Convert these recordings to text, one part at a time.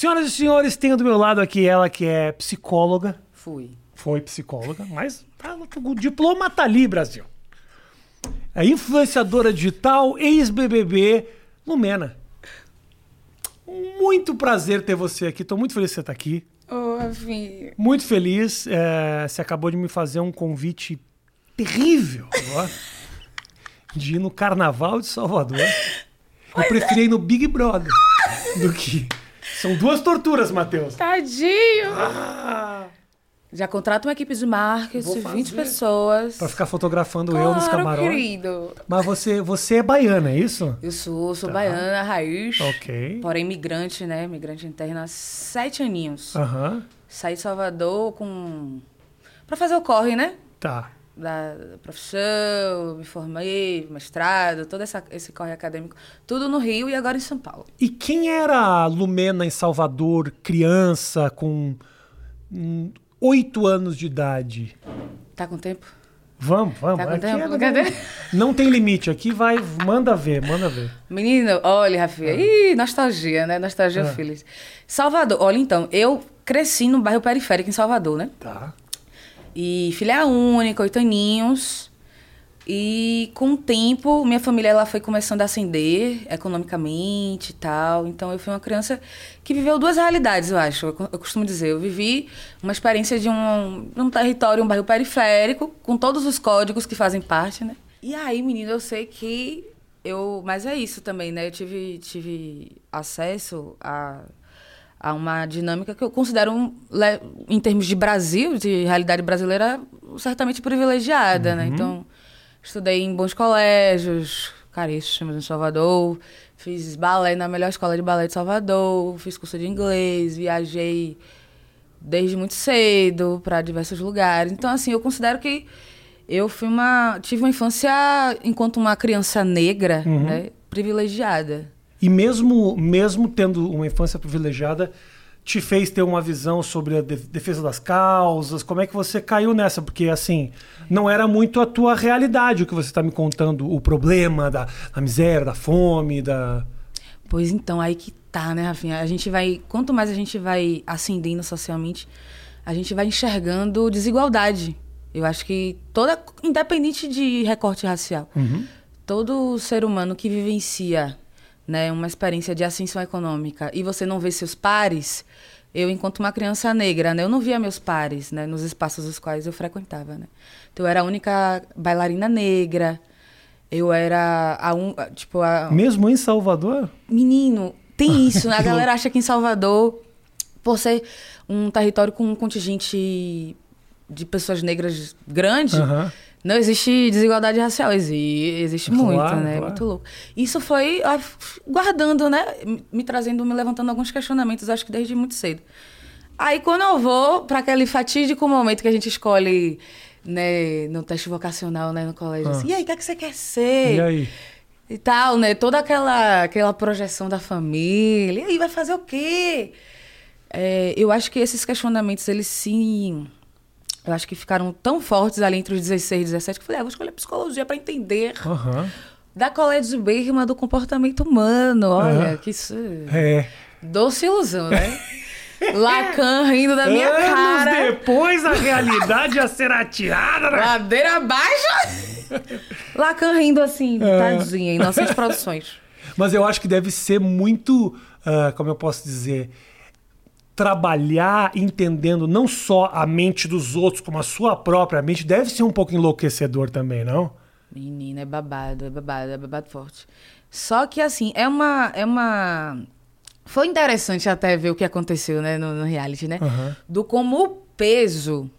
Senhoras e senhores, tenho do meu lado aqui ela que é psicóloga. Fui. Foi psicóloga, mas tá, o diploma tá ali, Brasil. É influenciadora digital, ex-BBB, Lumena. Muito prazer ter você aqui. Tô muito feliz que você tá aqui. Ô, Rafinha. Muito feliz. É, você acabou de me fazer um convite terrível agora, de ir no Carnaval de Salvador. Eu preferi ir no Big Brother do que. São duas torturas, Matheus. Tadinho. Ah, Já contrata uma equipe de marketing, Vou 20 fazer. pessoas. pra ficar fotografando eu nos Claro, camarotes. querido. Mas você, você é baiana, é isso? Eu sou, sou Tá. baiana, raiz. Ok. Porém, migrante, né? Migrante interna há sete aninhos. Aham. Saí de Salvador com... Pra fazer o corre, né? Tá. Da profissão, me formei, mestrado, todo essa, esse corre acadêmico. Tudo no Rio e agora em São Paulo. E quem era a Lumena em Salvador, criança, com hum, oito anos de idade? Tá com tempo? Vamos, vamos. Tá com Aqui tempo? é- Cadê? não tem limite. Aqui vai, manda ver, manda ver. Menino, olha, Rafinha. Ih, nostalgia, né? Nostalgia, Ah. filhos. Salvador, olha então, eu cresci no bairro periférico em Salvador, né? Tá. E filha única, oito aninhos. E com o tempo, minha família ela foi começando a ascender economicamente e tal. Então eu fui uma criança que viveu duas realidades, eu acho. Eu, co- eu costumo dizer, eu vivi uma experiência de um, um território, um bairro periférico, com todos os códigos que fazem parte, né? E aí, menino, eu sei que eu. Mas é isso também, né? Eu tive, tive acesso a a uma dinâmica que eu considero, um, em termos de Brasil, de realidade brasileira, certamente privilegiada, né? Então, estudei em bons colégios, caríssimos em Salvador, fiz balé na melhor escola de balé de Salvador, fiz curso de inglês, viajei desde muito cedo para diversos lugares. Então, assim, eu considero que eu fui uma tive uma infância enquanto uma criança negra, né, privilegiada. E mesmo, mesmo tendo uma infância privilegiada, te fez ter uma visão sobre a de- defesa das causas? Como é que você caiu nessa? Porque, assim, não era muito a tua realidade o que você está me contando, o problema da, da miséria, da fome, da... Pois então, aí que tá, né, Rafinha? A gente vai. Quanto mais a gente vai ascendendo socialmente, a gente vai enxergando desigualdade. Eu acho que toda. Independente de recorte racial, todo ser humano que vivencia né, uma experiência de ascensão econômica e você não vê seus pares, eu, enquanto uma criança negra, né, eu não via meus pares né, nos espaços os quais eu frequentava. Né? Então, eu era a única bailarina negra. Eu era a um, tipo a, Mesmo em Salvador? Menino, tem isso, né? A galera acha que em Salvador, por ser um território com um contingente de pessoas negras grande. Não existe desigualdade racial. Existe, existe muito, Claro, né? claro. Muito louco. Isso foi ah, guardando, né? Me- trazendo, me levantando alguns questionamentos, acho que desde muito cedo. Aí quando eu vou para aquele fatídico momento que a gente escolhe, né, no teste vocacional, né, no colégio, Ah. assim, e aí, o que, é que você quer ser? E aí? e tal, né? Toda aquela, aquela projeção da família. E aí, vai fazer o quê? É, eu acho que esses questionamentos, eles sim. Eu acho que ficaram tão fortes ali entre os 16 e 17 que eu falei, ah, vou escolher psicologia para entender Aham. da colégio de Bergman do comportamento humano. Olha, Aham. que isso. É. Doce ilusão, né? Lacan rindo da minha Anos cara. depois, a realidade a ser atirada na... Ladeira abaixo. Lacan rindo assim, É. tadinha, em nossas produções. Mas eu acho que deve ser muito, ah, como eu posso dizer, trabalhar entendendo não só a mente dos outros, como a sua própria mente, deve ser um pouco enlouquecedor também, não? Menina, é babado, é babado, é babado forte. Só que, assim, é uma. É uma... Foi interessante até ver o que aconteceu, né, no, no reality, né? Aham. Do como o peso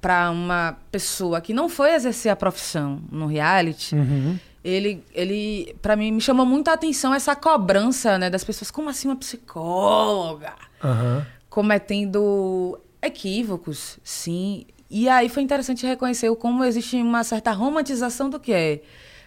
para uma pessoa que não foi exercer a profissão no reality, Uhum. ele, ele para mim, me chamou muito a atenção essa cobrança, né, das pessoas. Como assim uma psicóloga? Aham. Cometendo equívocos, sim. E aí foi interessante reconhecer como existe uma certa romantização do que é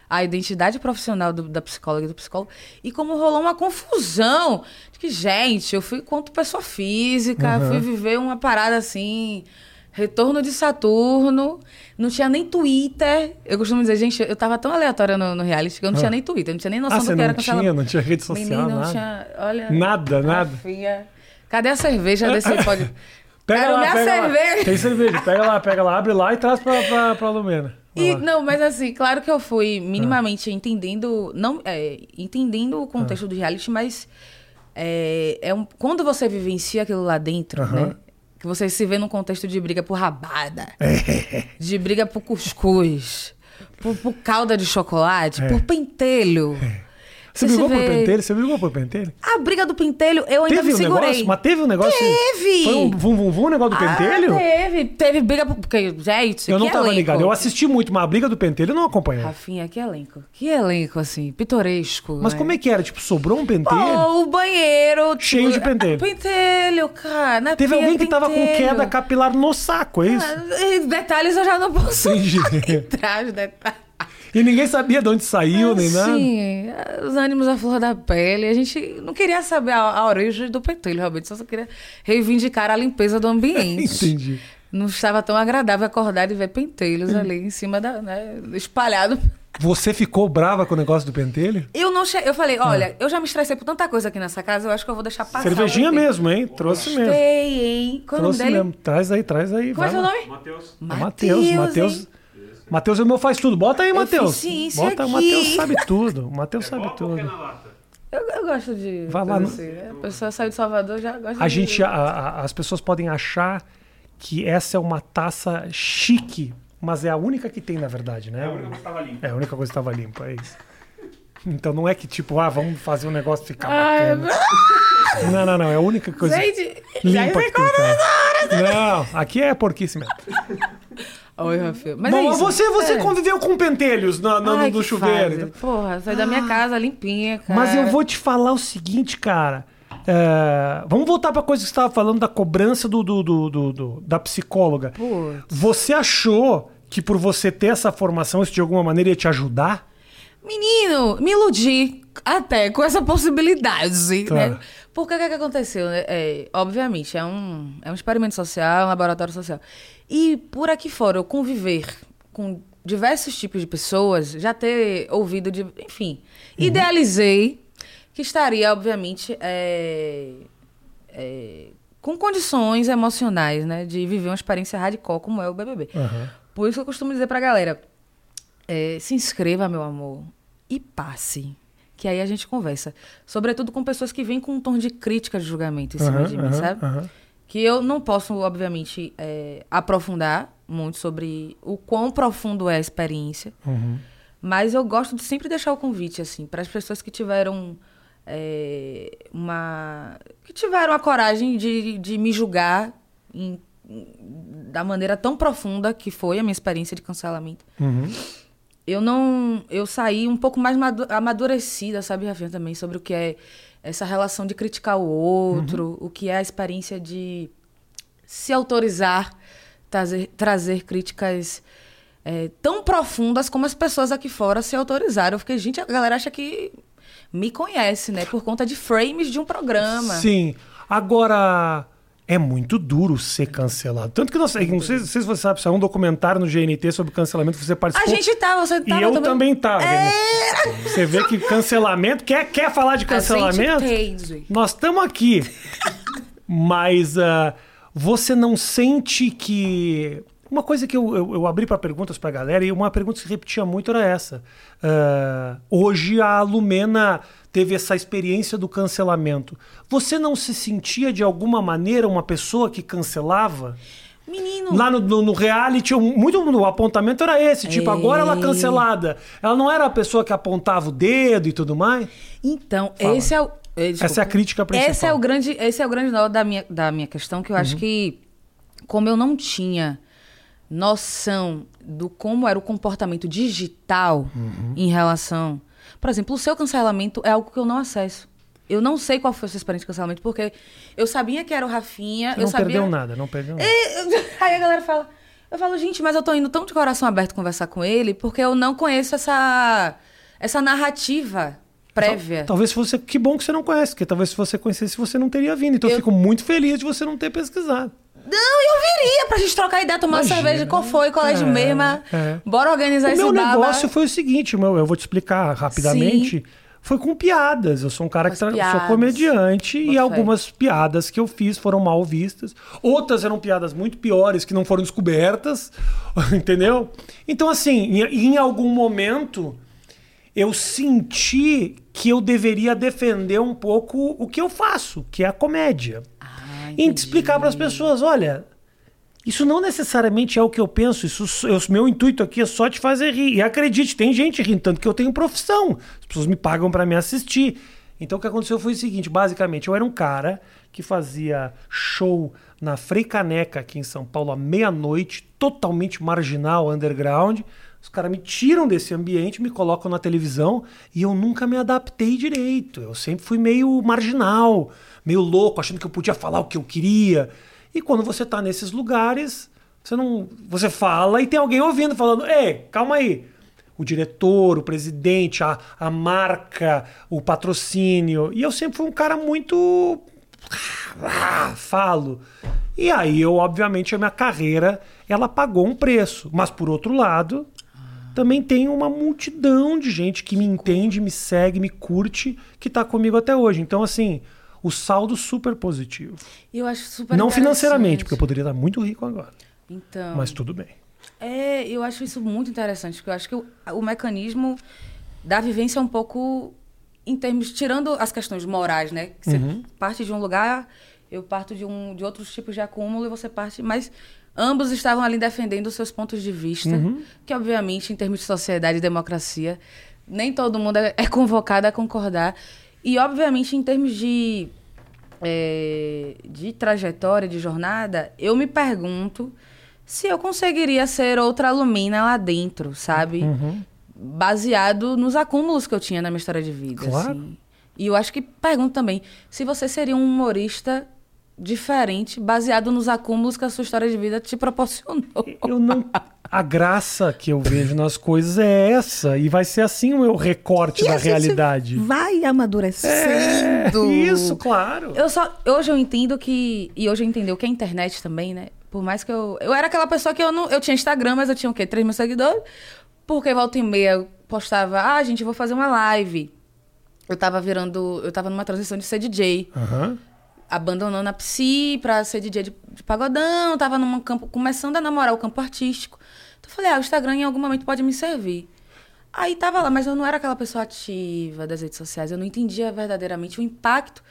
a identidade profissional do- da psicóloga e do psicólogo e como rolou uma confusão de que, gente, eu fui quanto pessoa física, Uhum. fui viver uma parada assim, retorno de Saturno, não tinha nem Twitter. Eu costumo dizer, gente, eu tava tão aleatória no, no reality que eu não Ah. tinha nem Twitter, eu não tinha nem noção Ah, do que era não tinha? Não tinha rede social, Menino, não nada? tinha, olha... Nada, nada? Rafinha, Cadê a cerveja desse pode? Pega Quero lá, minha pega cerveja. lá. Tem cerveja. Pega lá, pega lá, abre lá e traz pra, pra, pra Lumena. E, não, mas assim, claro que eu fui minimamente entendendo, não, é, entendendo o contexto do reality, mas é, é um, quando você vivencia aquilo lá dentro, Aham. né? Que você se vê num contexto de briga por rabada, É. de briga por cuscuz, por, por calda de chocolate, É. por pentelho. Você brigou por pentelho? Você brigou por pentelho? A briga do pentelho, eu ainda Teve me um segurei. negócio? Mas teve um negócio? Teve! Foi um vum vum vum o negócio do pentelho? Ah, teve. Teve briga por... Porque, gente, Eu não que tava elenco. ligado. Eu assisti muito, mas a briga do pentelho eu não acompanhei. Rafinha, que elenco. Que elenco, assim, pitoresco. Mas né? como é que era? Tipo, sobrou um pentelho? Pô, o banheiro. Cheio de pentelho. Pentelho, cara. Na Teve alguém que tava com pentelho. queda capilar no saco, é isso? Ah, Detalhes eu já não posso Entendi. entrar, os detalhes. E ninguém sabia de onde saiu, nem nada. Sim, os ânimos à flor da pele. A gente não queria saber a, a origem do pentelho, realmente. Só queria reivindicar a limpeza do ambiente. Entendi. Não estava tão agradável acordar e ver pentelhos ali em cima da. Né, espalhado. Você ficou brava com o negócio do pentelho? Eu não che... Eu falei, olha, eu já me estressei por tanta coisa aqui nessa casa, eu acho que eu vou deixar passar. Cervejinha o mesmo, hein? Trouxe mesmo. Gostei, hein? Qual é o Trouxe dele? mesmo. Traz aí, traz aí. Como é lá. nome? Matheus. Matheus, Matheus. Matheus é o meu faz tudo. Bota aí, Matheus. Bota, o aqui. Matheus sabe tudo. O Matheus sabe ou quer tudo. Eu, eu gosto de. Vai lá coisa no- assim, né? A pessoa saiu de Salvador já gosta A de. gente, a- a- as pessoas podem achar que essa é uma taça chique, mas é a única que tem, na verdade, né? É a única que estava limpa. É a única coisa que estava limpa, é isso. Então não é que tipo, ah, vamos fazer um negócio ficar Ai, bacana. Não, não, não. É a única coisa Gente, já limpa que tem. Cara. Não, aqui é porquice mesmo. Oi, Rafael. Mas Bom, é isso. você, você É. conviveu com pentelhos no, no, Ai, no que chuveiro. fase. Porra, saí da minha casa limpinha, cara. Mas eu vou te falar o seguinte, cara. É, vamos voltar pra coisa que você estava falando da cobrança do, do- do- do- do- da psicóloga. Putz. Você achou que por você ter essa formação, isso de alguma maneira ia te ajudar? Menino, me iludi até com essa possibilidade, Tá. né? Porque o que, que aconteceu? né? É, obviamente, é um, é um experimento social, um laboratório social. E por aqui fora, eu conviver com diversos tipos de pessoas, já ter ouvido de. Enfim, idealizei que estaria, obviamente, é, é, com condições emocionais, né? De viver uma experiência radical como é o BBB. Aham. Por isso que eu costumo dizer pra galera: é, se inscreva, meu amor, e passe. Que aí a gente conversa. Sobretudo com pessoas que vêm com um tom de crítica de julgamento em cima Aham, de mim, sabe? Que eu não posso, obviamente, é, aprofundar muito sobre o quão profundo é a experiência. Uhum. Mas eu gosto de sempre deixar o convite, assim, para as pessoas que tiveram é, uma. que tiveram a coragem de, de me julgar em- da maneira tão profunda que foi a minha experiência de cancelamento. Uhum. Eu não. Eu saí um pouco mais madu- amadurecida, sabe, Rafinha, também, sobre o que é essa relação de criticar o outro, o que é a experiência de se autorizar, trazer, trazer críticas é, tão profundas como as pessoas aqui fora se autorizaram. Eu fiquei, gente, a galera acha que me conhece, né? Por conta de frames de um programa. Sim. Agora, é muito duro ser cancelado. Tanto que nós, não sei, não sei se você sabe, saiu um documentário no GNT sobre cancelamento, você A participou. gente tava, você E tava eu também tava. É. Você vê que cancelamento, quer, quer falar de cancelamento? A Nós estamos aqui. Mas ah, você não sente que. Uma coisa que eu, eu, eu abri para perguntas para galera e uma pergunta que se repetia muito era essa. Ah, hoje a Lumena teve essa experiência do cancelamento. Você não se sentia de alguma maneira uma pessoa que cancelava? Menino, Lá no, no, no reality, muito o apontamento era esse. Tipo, agora ela é cancelada. Ela não era a pessoa que apontava o dedo e tudo mais? Então, Fala. esse é o. eh, Essa é a desculpa. crítica principal. Esse é o grande, esse é o grande nó da minha, da minha questão, que eu Uhum. acho que, como eu não tinha noção do como era o comportamento digital Uhum. em relação. Por exemplo, o seu cancelamento é algo que eu não acesso. Eu não sei qual foi a sua experiência de cancelamento, porque eu sabia que era o Rafinha, Você eu não sabia. perdeu nada, não perdeu nada. Aí a galera fala. Eu falo, gente, mas eu tô indo tão de coração aberto conversar com ele, porque eu não conheço essa, essa narrativa prévia. Talvez fosse. Que bom que você não conhece, porque talvez se você conhecesse, você não teria vindo. Então eu, Eu- fico muito feliz de você não ter pesquisado. Não, eu viria pra gente trocar ideia, tomar Imagina. cerveja. Qual foi? Colégio É, mesmo? é. Bora organizar o esse meu baba. negócio foi o seguinte: meu, eu vou te explicar rapidamente. foi com piadas. Eu sou um cara Com que as tra- sou comediante e fé. algumas piadas que eu fiz foram mal vistas. Outras eram piadas muito piores que não foram descobertas, entendeu? Então, assim, em, algum momento eu senti que eu deveria defender um pouco o que eu faço, que é a comédia. Ah, E explicar para as pessoas, olha, isso não necessariamente é o que eu penso, isso o meu intuito aqui é só te fazer rir. E acredite, tem gente rindo, tanto que eu tenho profissão. As pessoas me pagam para me assistir. Então o que aconteceu foi o seguinte, basicamente, eu era um cara que fazia show na Frei Caneca aqui em São Paulo à meia-noite, totalmente marginal, underground. Os caras me tiram desse ambiente, me colocam na televisão e eu nunca me adaptei direito. Eu sempre fui meio marginal, meio louco, achando que eu podia falar o que eu queria. E quando você tá nesses lugares, você não, você fala e tem alguém ouvindo falando: "Ei, calma aí. O diretor, o presidente, a, a marca, o patrocínio". E eu sempre fui um cara muito falo. E aí eu, obviamente, a minha carreira, ela pagou um preço. Mas por outro lado, também tem uma multidão de gente que me entende, me segue, me curte, que tá comigo até hoje. Então, assim, o saldo super positivo. Eu acho super Não financeiramente, porque eu poderia estar muito rico agora. Então. Mas tudo bem. É, eu acho isso muito interessante, porque eu acho que o, o mecanismo da vivência é um pouco em termos tirando as questões morais, né? Que Você Uhum. parte de um lugar, eu parto de um de outros tipos de acúmulo e você parte, mas ambos estavam ali defendendo os seus pontos de vista, Uhum. que obviamente em termos de sociedade e democracia, nem todo mundo é, é convocado a concordar. E obviamente em termos de é, de trajetória, de jornada, eu me pergunto se eu conseguiria ser outra alumina lá dentro, sabe? Uhum. Baseado nos acúmulos que eu tinha na minha história de vida. Claro. assim. E eu acho que pergunto também se você seria um humorista diferente, baseado nos acúmulos que a sua história de vida te proporcionou. Eu não. A graça que eu vejo nas coisas é essa. E vai ser assim o meu recorte E a da realidade. Vai É, amadurecendo. isso, claro. Eu só. Hoje eu entendo que. E hoje eu entendi o que é internet também, né? Por mais que eu. Eu era aquela pessoa que eu não. Eu tinha Instagram, mas eu tinha o quê? 3 mil seguidores. Porque volta e meia eu postava, ah, gente, eu vou fazer uma live. Eu tava virando. Eu tava numa transição de ser DJ. Aham. Abandonando a psi pra ser DJ de, de pagodão. Tava num campo. Começando a namorar o campo artístico. Então eu falei, ah, o Instagram em algum momento pode me servir. Aí tava lá, mas eu não era aquela pessoa ativa das redes sociais. Eu não entendia verdadeiramente o impacto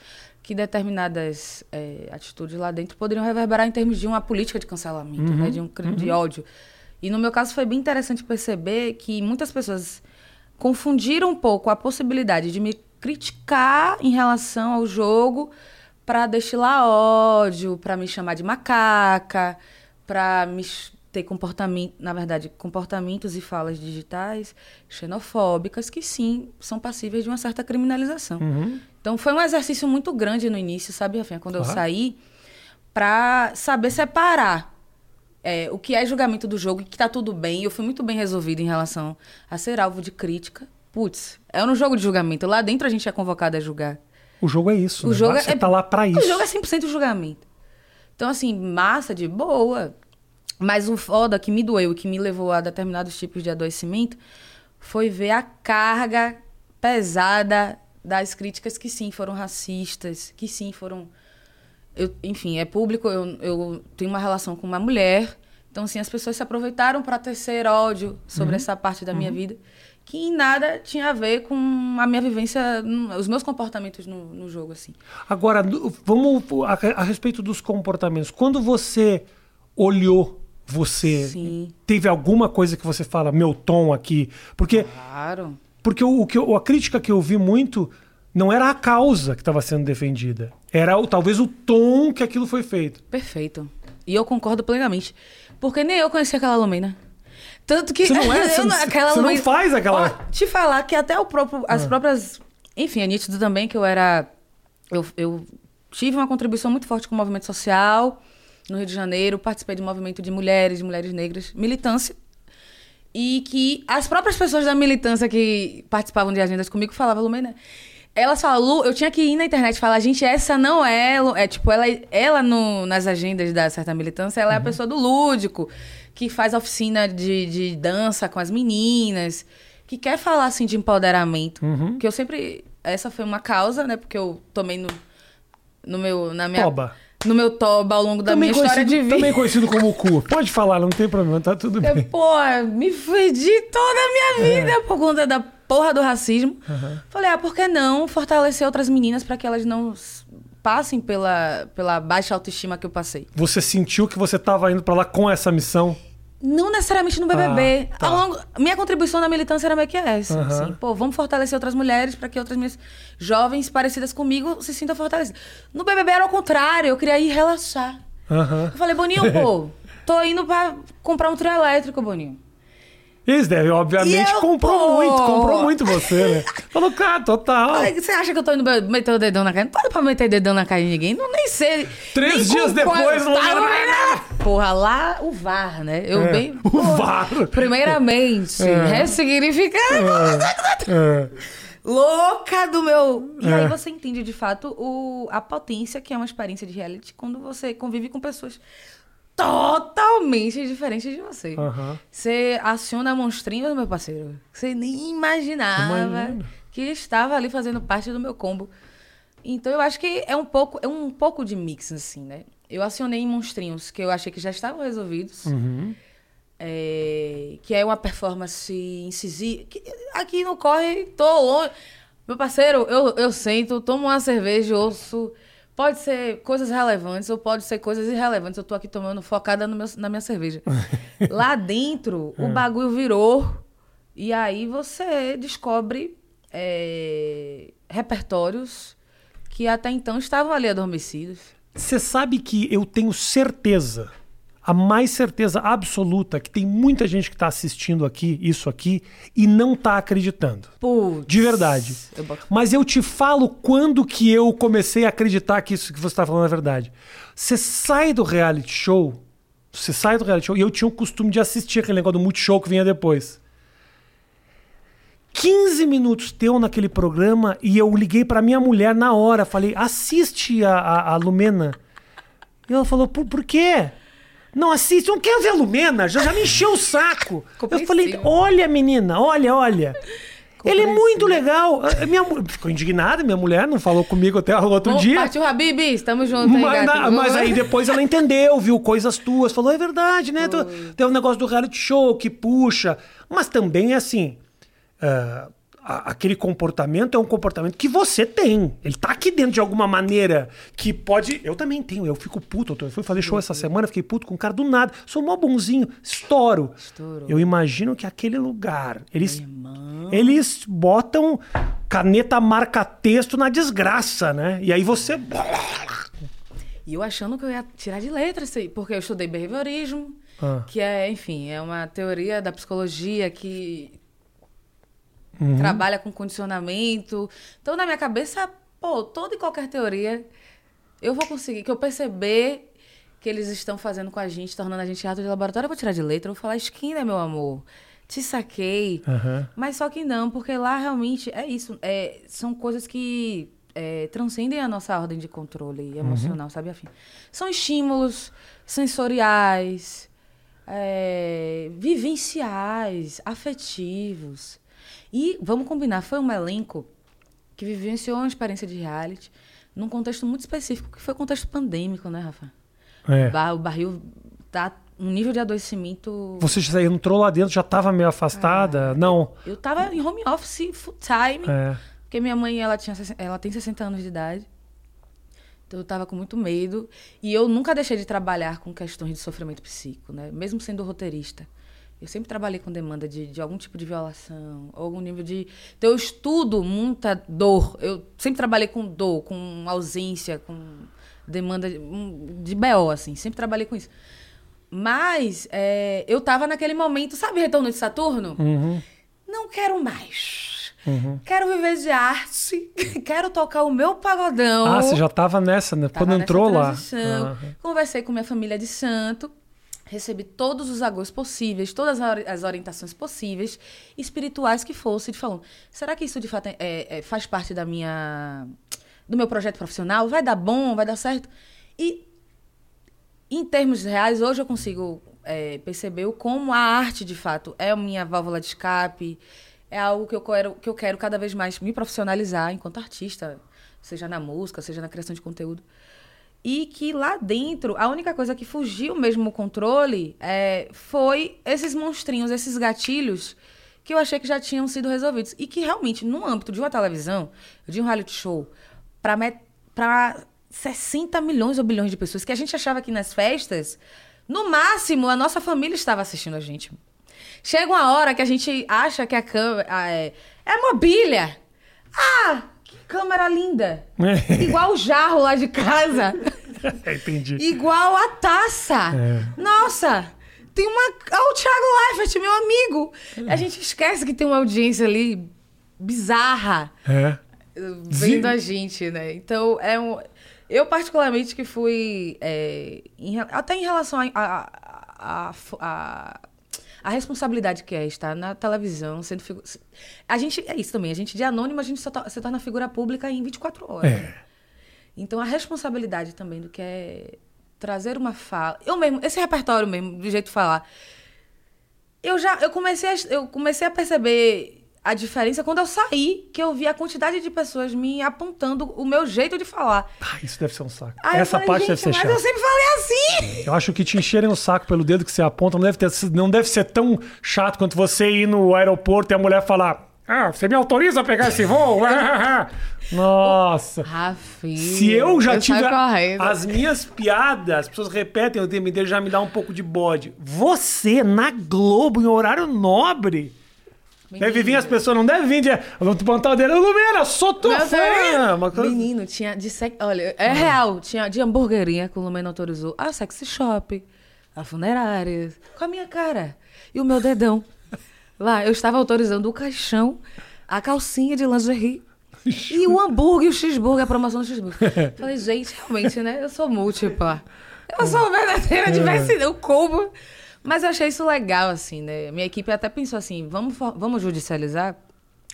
que determinadas eh, atitudes lá dentro poderiam reverberar em termos de uma política de cancelamento, né? De um crime de ódio. E no meu caso foi bem interessante perceber que muitas pessoas confundiram um pouco a possibilidade de me criticar em relação ao jogo para destilar ódio, para me chamar de macaca, para me ter comportamento, na verdade, comportamentos e falas digitais xenofóbicas que sim são passíveis de uma certa criminalização. Uhum. Então foi um exercício muito grande no início, sabe, Rafinha, quando eu saí, para saber separar é, o que é julgamento do jogo e que tá tudo bem. Eu fui muito bem resolvida em relação a ser alvo de crítica. Putz, é um jogo de julgamento. Lá dentro a gente é convocado a julgar. O jogo é isso. O né? jogo Você é- tá lá pra isso. O jogo é 100% julgamento. Então, assim, massa de boa. Mas o foda que me doeu que me levou a determinados tipos de adoecimento foi ver a carga pesada das críticas que sim foram racistas, que sim foram. Eu, enfim, é público, eu, eu tenho uma relação com uma mulher. Então, assim, as pessoas se aproveitaram para tecer ódio sobre essa parte da minha vida, que em nada tinha a ver com a minha vivência, os meus comportamentos no, no jogo, assim. Agora, vamos a, a respeito dos comportamentos. Quando você olhou você, Sim. teve alguma coisa que você fala, meu tom aqui? Porque, Claro. porque o, o que a crítica que eu vi muito não era a causa que estava sendo defendida. Era o- talvez o tom que aquilo foi feito. Perfeito. E eu concordo plenamente. Porque nem eu conhecia aquela Lumena. Tanto que. Você não é? Você não- aquela você não Lumena- faz aquela- Ó, te falar que até o próprio. As Ah. próprias. Enfim, é nítido também que eu era. Eu, eu tive uma contribuição muito forte com o movimento social no Rio de Janeiro. Participei de movimento de mulheres, de mulheres negras, militância. E que as próprias pessoas da militância que participavam de agendas comigo falavam, Lumena. Elas falam, Lu, eu tinha que ir na internet e falar, gente, essa não é. É tipo, ela, ela no, nas agendas da certa militância, ela é a pessoa do lúdico, que faz oficina de, de dança com as meninas. que quer falar assim de empoderamento, Uhum. que eu sempre essa foi uma causa, né? Porque eu tomei no no meu na minha Toba. no meu toba ao longo da minha história de vida. também conhecido como cu. Pode falar, não tem problema, tá tudo Eu, bem. pô, me fudi toda a minha vida por conta da porra do racismo. Falei, ah, por que não fortalecer outras meninas pra que elas não passem pela, pela baixa autoestima que eu passei? Você sentiu que você tava indo pra lá com essa missão? Não necessariamente no BBB. Ah, tá. Ao longo, minha contribuição na militância era meio que essa. Aham. assim. pô, vamos fortalecer outras mulheres para que outras mulheres jovens parecidas comigo se sintam fortalecidas. No BBB era ao contrário, eu queria ir relaxar. Aham. Eu falei, Boninho, pô, tô indo pra comprar um trio elétrico, Boninho. Eles devem, obviamente, eu, comprou pô? muito, comprou muito você, né? Falou, cara, total. Você acha que eu tô indo meter o dedão na cara? Não pode pra meter dedão na cara de ninguém. Não nem sei. Três nem dias depois, não Tava- lembra Porra, lá o VAR, né? Eu É, bem. o porra, VAR. Primeiramente, É. ressignificando. É. louca do meu. E É. aí você entende de fato o, a potência que é uma experiência de reality quando você convive com pessoas totalmente diferentes de você. Aham. Você aciona monstrinhos, meu parceiro. Você nem imaginava Imagino. que estava ali fazendo parte do meu combo. Então eu acho que é um pouco, é um pouco de mix, assim, né? Eu acionei monstrinhos que eu achei que já estavam resolvidos. Uhum. É, que é uma performance incisiva. que aqui no corre, tô longe. Meu parceiro, eu, eu sento, tomo uma cerveja, ouço. Pode ser coisas relevantes ou pode ser coisas irrelevantes. Eu tô aqui tomando focada meu- na minha cerveja. Lá dentro, o bagulho virou. E aí você descobre é, repertórios que até então estavam ali adormecidos. Você sabe que eu tenho certeza, a mais certeza absoluta, que tem muita gente que tá assistindo aqui, isso aqui, e não tá acreditando. Putz, De verdade. Eu boto Mas eu te falo quando que eu comecei a acreditar que isso que você está falando é verdade. Você sai do reality show, você sai do reality show, e eu tinha o costume de assistir aquele negócio do Multishow que vinha depois. 15 minutos teu naquele programa e eu liguei pra minha mulher na hora, falei, assiste a, a, a Lumena. E ela falou, por, por quê? Não assiste, não quero ver a Lumena, já, já me encheu o saco. Eu falei, olha menina, olha, olha. Ele é muito legal. A Minha, ficou indignada, minha mulher não falou comigo até o outro Bom, dia. Partiu Habib, estamos juntos, hein, Mas, gato? mas aí depois ela entendeu, viu coisas tuas, falou, é verdade, né? Tem um negócio do reality show que puxa. Mas também é assim. ah, a- aquele comportamento é um comportamento que você tem. Ele tá aqui dentro de alguma maneira que pode. Eu também tenho, eu fico puto. Eu fui fazer show essa semana, fiquei puto com o cara do nada. Sou mó bonzinho, estouro. Estourou. Eu imagino que aquele lugar. Eles, eles botam caneta marca-texto na desgraça, né? E aí você. E eu achando que eu ia tirar de letra isso aí, porque eu estudei behaviorismo, Ah. que é, enfim, é uma teoria da psicologia que Uhum. trabalha com condicionamento. Então, na minha cabeça, pô, toda e qualquer teoria, eu vou conseguir, que eu perceber que eles estão fazendo com a gente, tornando a gente rato de laboratório, eu vou tirar de letra, eu vou falar, esquina, meu amor, te saquei. Aham. Mas só que não, porque lá realmente é isso. É, são coisas que é, transcendem a nossa ordem de controle emocional, sabe? Afim. São estímulos sensoriais, é, vivenciais, afetivos. E, vamos combinar, foi um elenco que vivenciou uma experiência de reality num contexto muito específico, que foi o contexto pandêmico, né, Rafa? É. O barril tá um nível de adoecimento Você já entrou lá dentro, já tava meio afastada? Não. Eu tava em home office full time, É. porque minha mãe ela tinha ela tem 60 anos de idade. Então eu tava com muito medo e eu nunca deixei de trabalhar com questões de sofrimento psíquico, né? Mesmo sendo roteirista. Eu sempre trabalhei com demanda de, de algum tipo de violação, algum nível de. Então eu estudo muita dor. Eu sempre trabalhei com dor, com ausência, com demanda de, de BO, assim. Sempre trabalhei com isso. Mas é, eu tava naquele momento, sabe, retorno de Saturno? Uhum. Não quero mais. Quero viver de arte. Quero tocar o meu pagodão. Ah, você já tava nessa, né? Tava Quando entrou lá. Aham. Conversei com minha família de santo. Recebi todos os agos possíveis, todas as ori- as orientações possíveis, espirituais que fossem, de falando, será que isso de fato é- é- é- faz parte da minha, do meu projeto profissional? Vai dar bom? Vai dar certo? E em termos reais, hoje eu consigo é, perceber como a arte, de fato, é a minha válvula de escape, é algo que eu quero, que eu quero cada vez mais me profissionalizar enquanto artista, seja na música, seja na criação de conteúdo. E que lá dentro, a única coisa que fugiu mesmo o controle é, foi esses monstrinhos, esses gatilhos que eu achei que já tinham sido resolvidos. E que realmente, no âmbito de uma televisão, de um reality show, para 60 milhões ou bilhões de pessoas, que a gente achava que nas festas, no máximo, a nossa família estava assistindo a gente. Chega uma hora que a gente acha que a câmera é, é mobília. Ah, que câmera linda. Igual o jarro lá de casa. Entendi. Igual a taça. É. Nossa, tem uma. Olha o Thiago Leifert, meu amigo. A gente esquece que tem uma audiência ali bizarra É. vendo a gente, né? Então, é um. Eu, particularmente, que fui. é, em até em relação a, a, a, a, a responsabilidade que é estar na televisão, sendo. figu- A gente. É isso também. A gente, de anônimo, a gente só se torna figura pública em 24 horas. É. Então a responsabilidade também do que é trazer uma fala. Eu mesmo, esse repertório mesmo, do jeito de falar. Eu já eu comecei a, eu comecei a perceber a diferença quando eu saí, que eu vi a quantidade de pessoas me apontando o meu jeito de falar. Ah, isso deve ser um saco. Aí eu Essa falei, parte deve ser mas chata. eu sempre falei assim. Eu acho que te encherem o saco pelo dedo que você aponta não deve, ter, não deve ser tão chato quanto você ir no aeroporto e a mulher falar: Ah, você me autoriza a pegar esse voo? Nossa. Rafinha. Se eu já tive. saio correndo. As minhas piadas, as pessoas repetem o tempo inteiro, já me dá um pouco de bode. Você, na Globo, em horário nobre. Deve vir as pessoas, não deve vir de. Te botar o dedo, Lumena, sou tua Meu fã. Uma coisa- Menino, tinha de sec... Olha, é real. Tinha de hamburguerinha que o Lumena autorizou. A sexy shop, a funerária, com a minha cara. E o meu dedão. Lá, eu estava autorizando o caixão, a calcinha de lingerie. E o hambúrguer, o cheeseburger, a promoção do cheeseburger. Falei, gente, realmente, né? Eu sou múltipla. Eu sou verdadeira diversidade, eu como. Mas eu achei isso legal, assim, né? Minha equipe até pensou assim, vamos, vamos judicializar?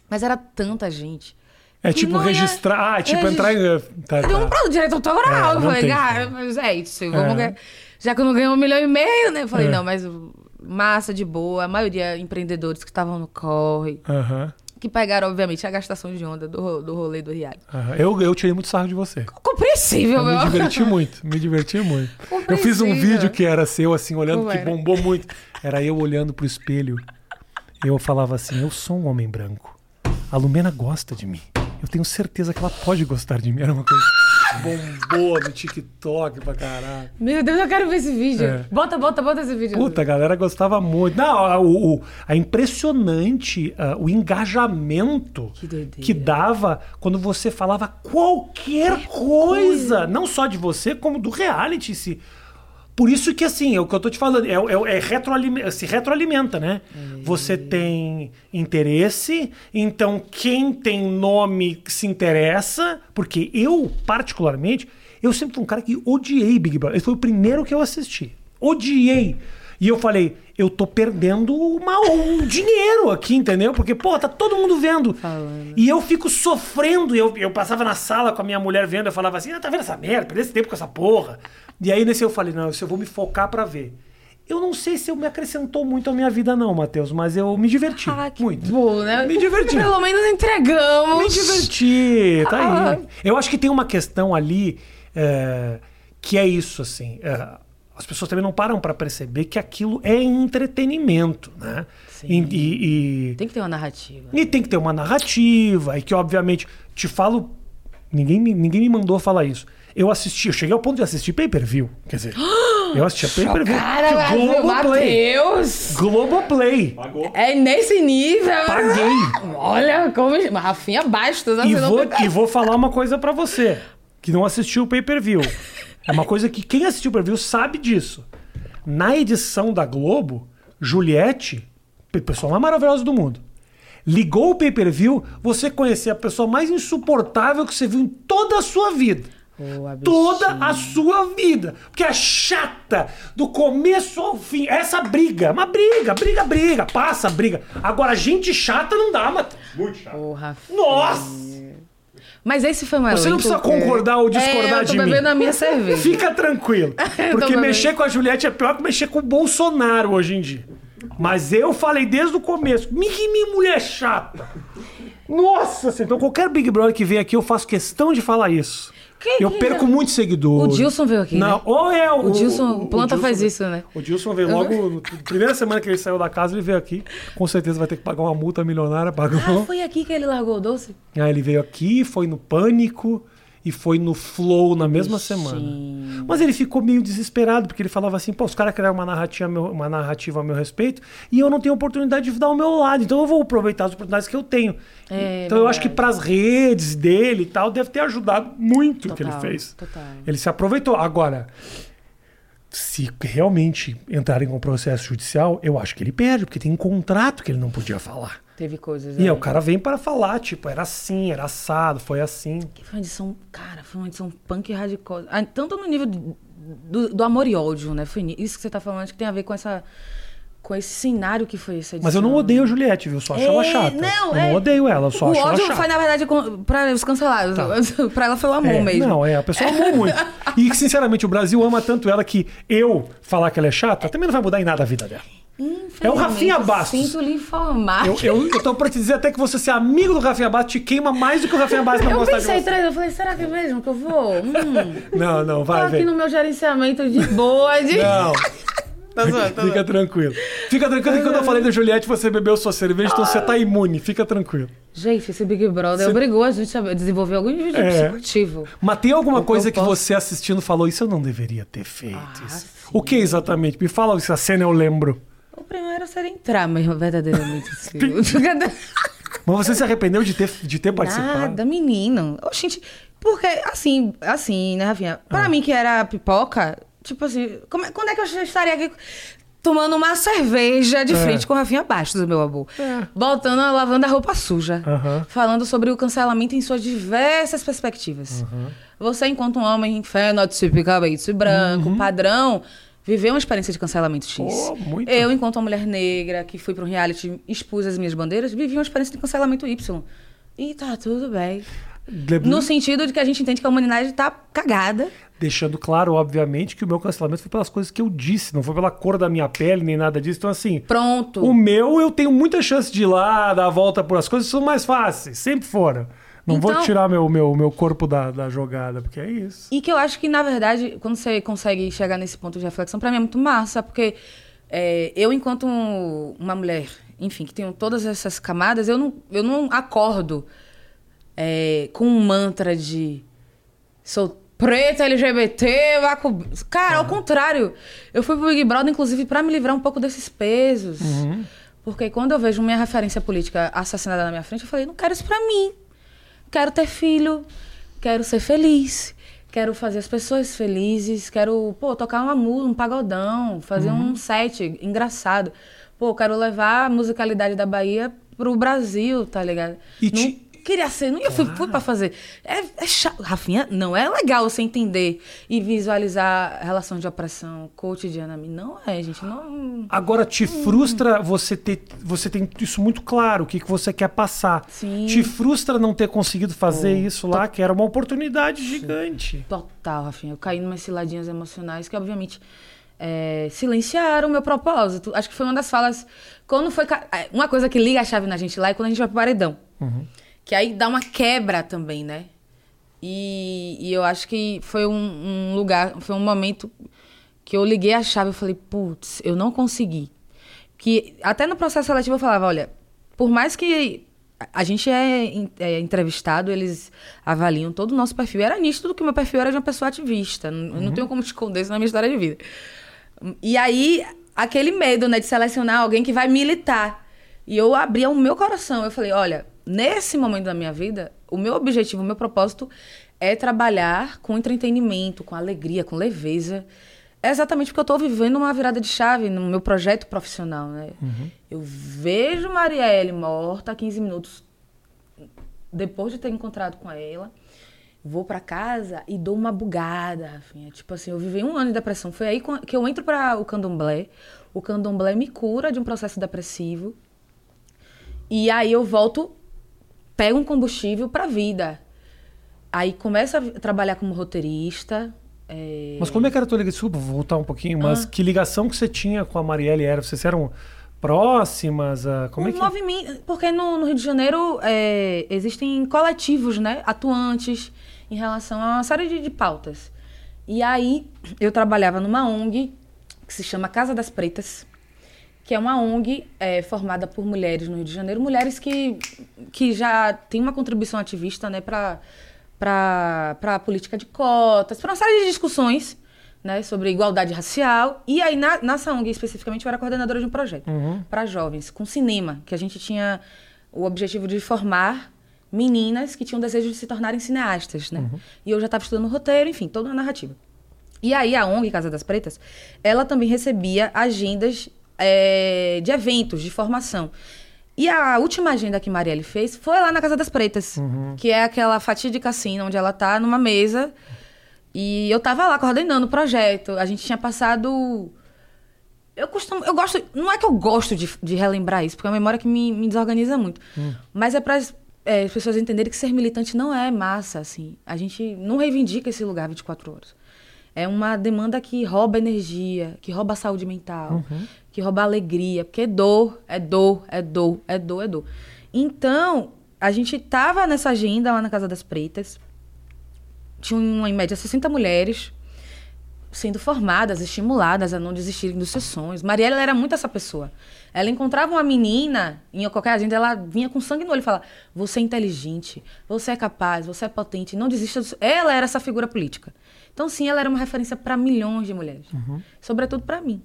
Mas era tanta gente. É tipo ia- registrar. Ah, tipo regis- entrar em. Tá, Deu um tá. pra direito autoral. É, eu falei, tem como. mas é isso. Vamos É. ganhar- Já que eu não ganhei um milhão e meio, né? Eu falei, É. não, mas massa, de boa. A maioria empreendedores que estavam no corre. Aham, Que pegaram, obviamente, a gastação de onda do, do rolê do aham. Eu, eu tirei muito sarro de você. Compreensível, Eu meu. me diverti muito, me diverti muito. Eu fiz um vídeo que era seu, assim, olhando, Como que era? bombou muito. Era eu olhando pro espelho. Eu falava assim: eu sou um homem branco. A Lumena gosta de mim. Eu tenho certeza que ela pode gostar de mim. Era uma coisa bombou no TikTok pra caralho. Meu Deus, eu quero ver esse vídeo. É. Bota, bota, bota esse vídeo. Puta, a galera gostava muito. Não, a, o, o- a impressionante ah, o engajamento Que que dava quando você falava qualquer coisa, não só de você, como do reality em si. Por isso que, assim, é o que eu tô te falando, é, é, é retroalime- se retroalimenta, né? Você tem interesse, então quem tem nome se interessa, porque eu, particularmente, eu sempre fui um cara que odiei Big Brother. Esse foi o primeiro que eu assisti. Odiei. E eu falei, eu tô perdendo uma, um dinheiro aqui, entendeu? Porque, pô, tá todo mundo vendo. Falando. E eu fico sofrendo. Eu, eu passava na sala com a minha mulher vendo, eu falava assim, ah, tá vendo essa merda? Perder esse tempo com essa porra. E aí nesse eu falei, não, eu vou me focar pra ver. Eu não sei se eu me acrescentou muito à minha vida, não, Matheus, mas eu me diverti. Ah, que muito. bom, né? Me diverti. Pelo menos entregamos. Me diverti, tá Ah. aí. Eu acho que tem uma questão ali é, que é isso, assim. é, as pessoas também não param pra perceber que aquilo é entretenimento, né? Sim. E, e- e- Tem que ter uma narrativa. e tem que ter uma narrativa, e que, obviamente, te falo. Ninguém me, ninguém me mandou falar isso. Eu assisti, eu cheguei ao ponto de assistir pay-per-view. Quer dizer, eu assisti a pay-per-view. Cara, Globoplay. Matheus! Globoplay. É nesse nível. Paguei. Olha como. Rafinha Bastos, E assinou vou, e vou falar uma coisa pra você, que não assistiu o pay-per-view. É uma coisa que quem assistiu o pay-per-view sabe disso. Na edição da Globo, Juliette, a pessoa mais maravilhosa do mundo, ligou o pay-per-view, você conhecia a pessoa mais insuportável que você viu em toda a sua vida. A Toda a sua vida. Porque é chata do começo ao fim. Essa briga, uma briga, briga, briga, passa briga. Agora, gente chata não dá, Matheus. Muito. Ô, Rafinha. Nossa! Mas esse foi mais Você não precisa concordar ou discordar é, eu tô de mim. bebendo a minha cerveja. Fica tranquilo. Porque mexer com a Juliette é pior que mexer com o Bolsonaro hoje em dia. Mas eu falei desde o começo, "Mi- que minha mulher chata. Nossa, então qualquer Big Brother que vem aqui, eu faço questão de falar isso. Eu perco já- muitos seguidores. O Dilson veio aqui, Não, né? ou é o. O Dilson- Planta faz veio- isso, né? O Dilson veio logo. na primeira semana que ele saiu da casa, ele veio aqui. Com certeza vai ter que pagar uma multa milionária. Pagou. Ah, foi aqui que ele largou o doce? Aí ele veio aqui, foi no Pânico e foi no Flow na mesma Ixi. semana. Mas ele ficou meio desesperado, porque ele falava assim, pô, os caras criaram uma narrativa, a meu- uma narrativa a meu respeito e eu não tenho oportunidade de dar o meu lado, então eu vou aproveitar as oportunidades que eu tenho. É, então eu acho que verdade. pras redes dele e tal, deve ter ajudado muito o que ele fez. total. Ele se aproveitou. Agora, se realmente entrarem com processo judicial, eu acho que ele perde, porque tem um contrato que ele não podia falar. Teve coisas. E aí o cara vem para falar, tipo, era assim, era assado, foi assim. Que foi uma edição, cara, foi uma edição punk radical. Ah, Tanto no nível do, do amor e ódio, né? Foi isso que você tá falando, acho que tem a ver com essa. Com esse cenário que foi essa edição. Mas eu não odeio a Juliette, viu? Só acho ela É, chata. Não, eu é, não odeio ela, só o acho ela ódio chata. foi, na verdade, pra os cancelados. pra ela foi o amor É, mesmo. Não, é, a pessoa amou muito. E, sinceramente, o Brasil ama tanto ela que eu falar que ela é chata também não vai mudar em nada a vida dela. É o Rafinha Bastos. Sinto lhe informar. Eu, eu, eu tô pra te dizer até que você ser amigo do Rafinha Bastos te queima mais do que o Rafinha Bastos não Eu gostar de pensei você. atrás, eu falei, será que é mesmo que eu vou? Hum, Não, não, tô vai, aqui vem. no meu gerenciamento de boa. De... Não, Tá zoando, tá fica zoando. tranquilo. Fica tranquilo que quando eu falei da Juliette, você bebeu sua cerveja, então você tá imune. Fica tranquilo. Gente, esse Big Brother Você- obrigou a gente a desenvolver algum de É. psicutivo. Mas tem alguma O coisa eu que posso- você assistindo falou, isso eu não deveria ter feito. Ah. O que exatamente? Me fala se a cena eu lembro. Primeiro seria entrar mesmo, verdadeiramente. assim. Mas você se arrependeu de ter, de ter participado? Nada, menino. Oxente, porque, assim, assim, né, Rafinha? Pra mim, que era pipoca, tipo assim, como é- quando é que eu estaria aqui tomando uma cerveja de É. frente com Rafinha Bastos, meu amor? É. Botando, lavando a roupa suja. Aham. Falando sobre o cancelamento em suas diversas perspectivas. Você, enquanto um homem fenotipicamente branco, padrão, viveu uma experiência de cancelamento X. Oh, muito. Eu, enquanto uma mulher negra, que fui para um reality, expus as minhas bandeiras, vivi uma experiência de cancelamento Y. E tá tudo bem. Le- No sentido de que a gente entende que a humanidade tá cagada. Deixando claro, obviamente, que o meu cancelamento foi pelas coisas que eu disse, não foi pela cor da minha pele, nem nada disso. Então, assim, Pronto. o meu eu tenho muita chance de ir lá, dar a volta por as coisas, são mais fáceis, sempre foram. Não vou Então- tirar meu, meu, meu corpo da, da jogada, porque é isso. E que eu acho que, na verdade, quando você consegue chegar nesse ponto de reflexão, pra mim é muito massa, porque é, eu, enquanto um- uma mulher, enfim, que tenho todas essas camadas, eu não, eu não acordo é, com um mantra de sou preta, LGBT, vacu... Cara, ao contrário. Eu fui pro Big Brother, inclusive, pra me livrar um pouco desses pesos. Porque quando eu vejo minha referência política assassinada na minha frente, eu falei, não quero isso pra mim. Quero ter filho, quero ser feliz, quero fazer as pessoas felizes, quero, pô, tocar uma música, um pagodão, fazer um set engraçado. Pô, quero levar a musicalidade da Bahia pro Brasil, tá ligado? E ti- queria ser, não ia fui, fui pra fazer. É, é chato. Rafinha, não é legal você entender e visualizar a relação de opressão cotidianamente. Não é, gente, não... Agora, te frustra você ter. Você tem isso muito claro, o que, que você quer passar. Sim. Te frustra não ter conseguido fazer isso lá, que era uma oportunidade gigante. Total, Rafinha. Eu caí numas ciladinhas emocionais que, obviamente, é, silenciaram o meu propósito. Acho que foi uma das falas. Quando foi. é, Uma coisa que liga a chave na gente lá é quando a gente vai pro paredão. Que aí dá uma quebra também, né? E, e eu acho que foi um, um lugar, foi um momento que eu liguei a chave e falei, putz, eu não consegui. Que até no processo seletivo eu falava, olha, por mais que a- gente é, é entrevistado, eles avaliam todo o nosso perfil. Era nítido que o meu perfil era de uma pessoa ativista. Não- Eu não tenho como esconder isso na minha história de vida. E aí, aquele medo, né, de selecionar alguém que vai militar. E eu abria o meu coração. Eu falei, olha, nesse momento da minha vida, o meu objetivo, o meu propósito é trabalhar com entretenimento, com alegria, com leveza. É exatamente porque eu estou vivendo uma virada de chave no meu projeto profissional, né? Eu vejo Marielle morta há 15 minutos depois de ter encontrado com ela, vou pra casa e dou uma bugada, Rafinha. Tipo assim, eu vivi um ano de depressão. Foi aí que eu entro para o candomblé. O candomblé me cura de um processo depressivo. E aí eu volto, pego um combustível pra vida. Aí começo a trabalhar como roteirista. é, Mas como é que era a tua ligação? Desculpa, vou voltar um pouquinho, mas Ah. que ligação que você tinha com a Marielle era? Vocês eram próximas? A, como um é que movimento, porque no, no Rio de Janeiro é, existem coletivos, né, atuantes em relação a uma série de, de pautas. E aí eu trabalhava numa ONG que se chama Casa das Pretas, que é uma ONG é, formada por mulheres no Rio de Janeiro, mulheres que, que já têm uma contribuição ativista, né, para a política de cotas, para uma série de discussões né, sobre igualdade racial. E aí, na, nessa ONG especificamente, eu era coordenadora de um projeto para jovens, com cinema, que a gente tinha o objetivo de formar meninas que tinham desejo de se tornarem cineastas, né? E eu já estava estudando roteiro, enfim, toda a narrativa. E aí, a ONG Casa das Pretas, ela também recebia agendas é, de eventos, de formação. E a última agenda que Marielle fez foi lá na Casa das Pretas, que é aquela fatídica cena onde ela tá numa mesa e eu tava lá coordenando o projeto. A gente tinha passado. Eu costumo. Eu gosto. Não é que eu gosto de, de relembrar isso, porque é uma memória que me, me desorganiza muito. Mas é para as pessoas entenderem que ser militante não é massa, assim. A gente não reivindica esse lugar 24 horas. É uma demanda que rouba energia, que rouba a saúde mental, que rouba alegria, porque dor, é dor, é dor, é dor, é dor. Então, a gente tava nessa agenda lá na Casa das Pretas, tinha uma, em média 60 mulheres sendo formadas, estimuladas a não desistirem dos seus sonhos. Mariela ela era muito essa pessoa. Ela encontrava uma menina em qualquer agenda, ela vinha com sangue no olho e falava: Você é inteligente, você é capaz, você é potente, não desista do. Ela era essa figura política. Então, sim, ela era uma referência para milhões de mulheres, sobretudo para mim.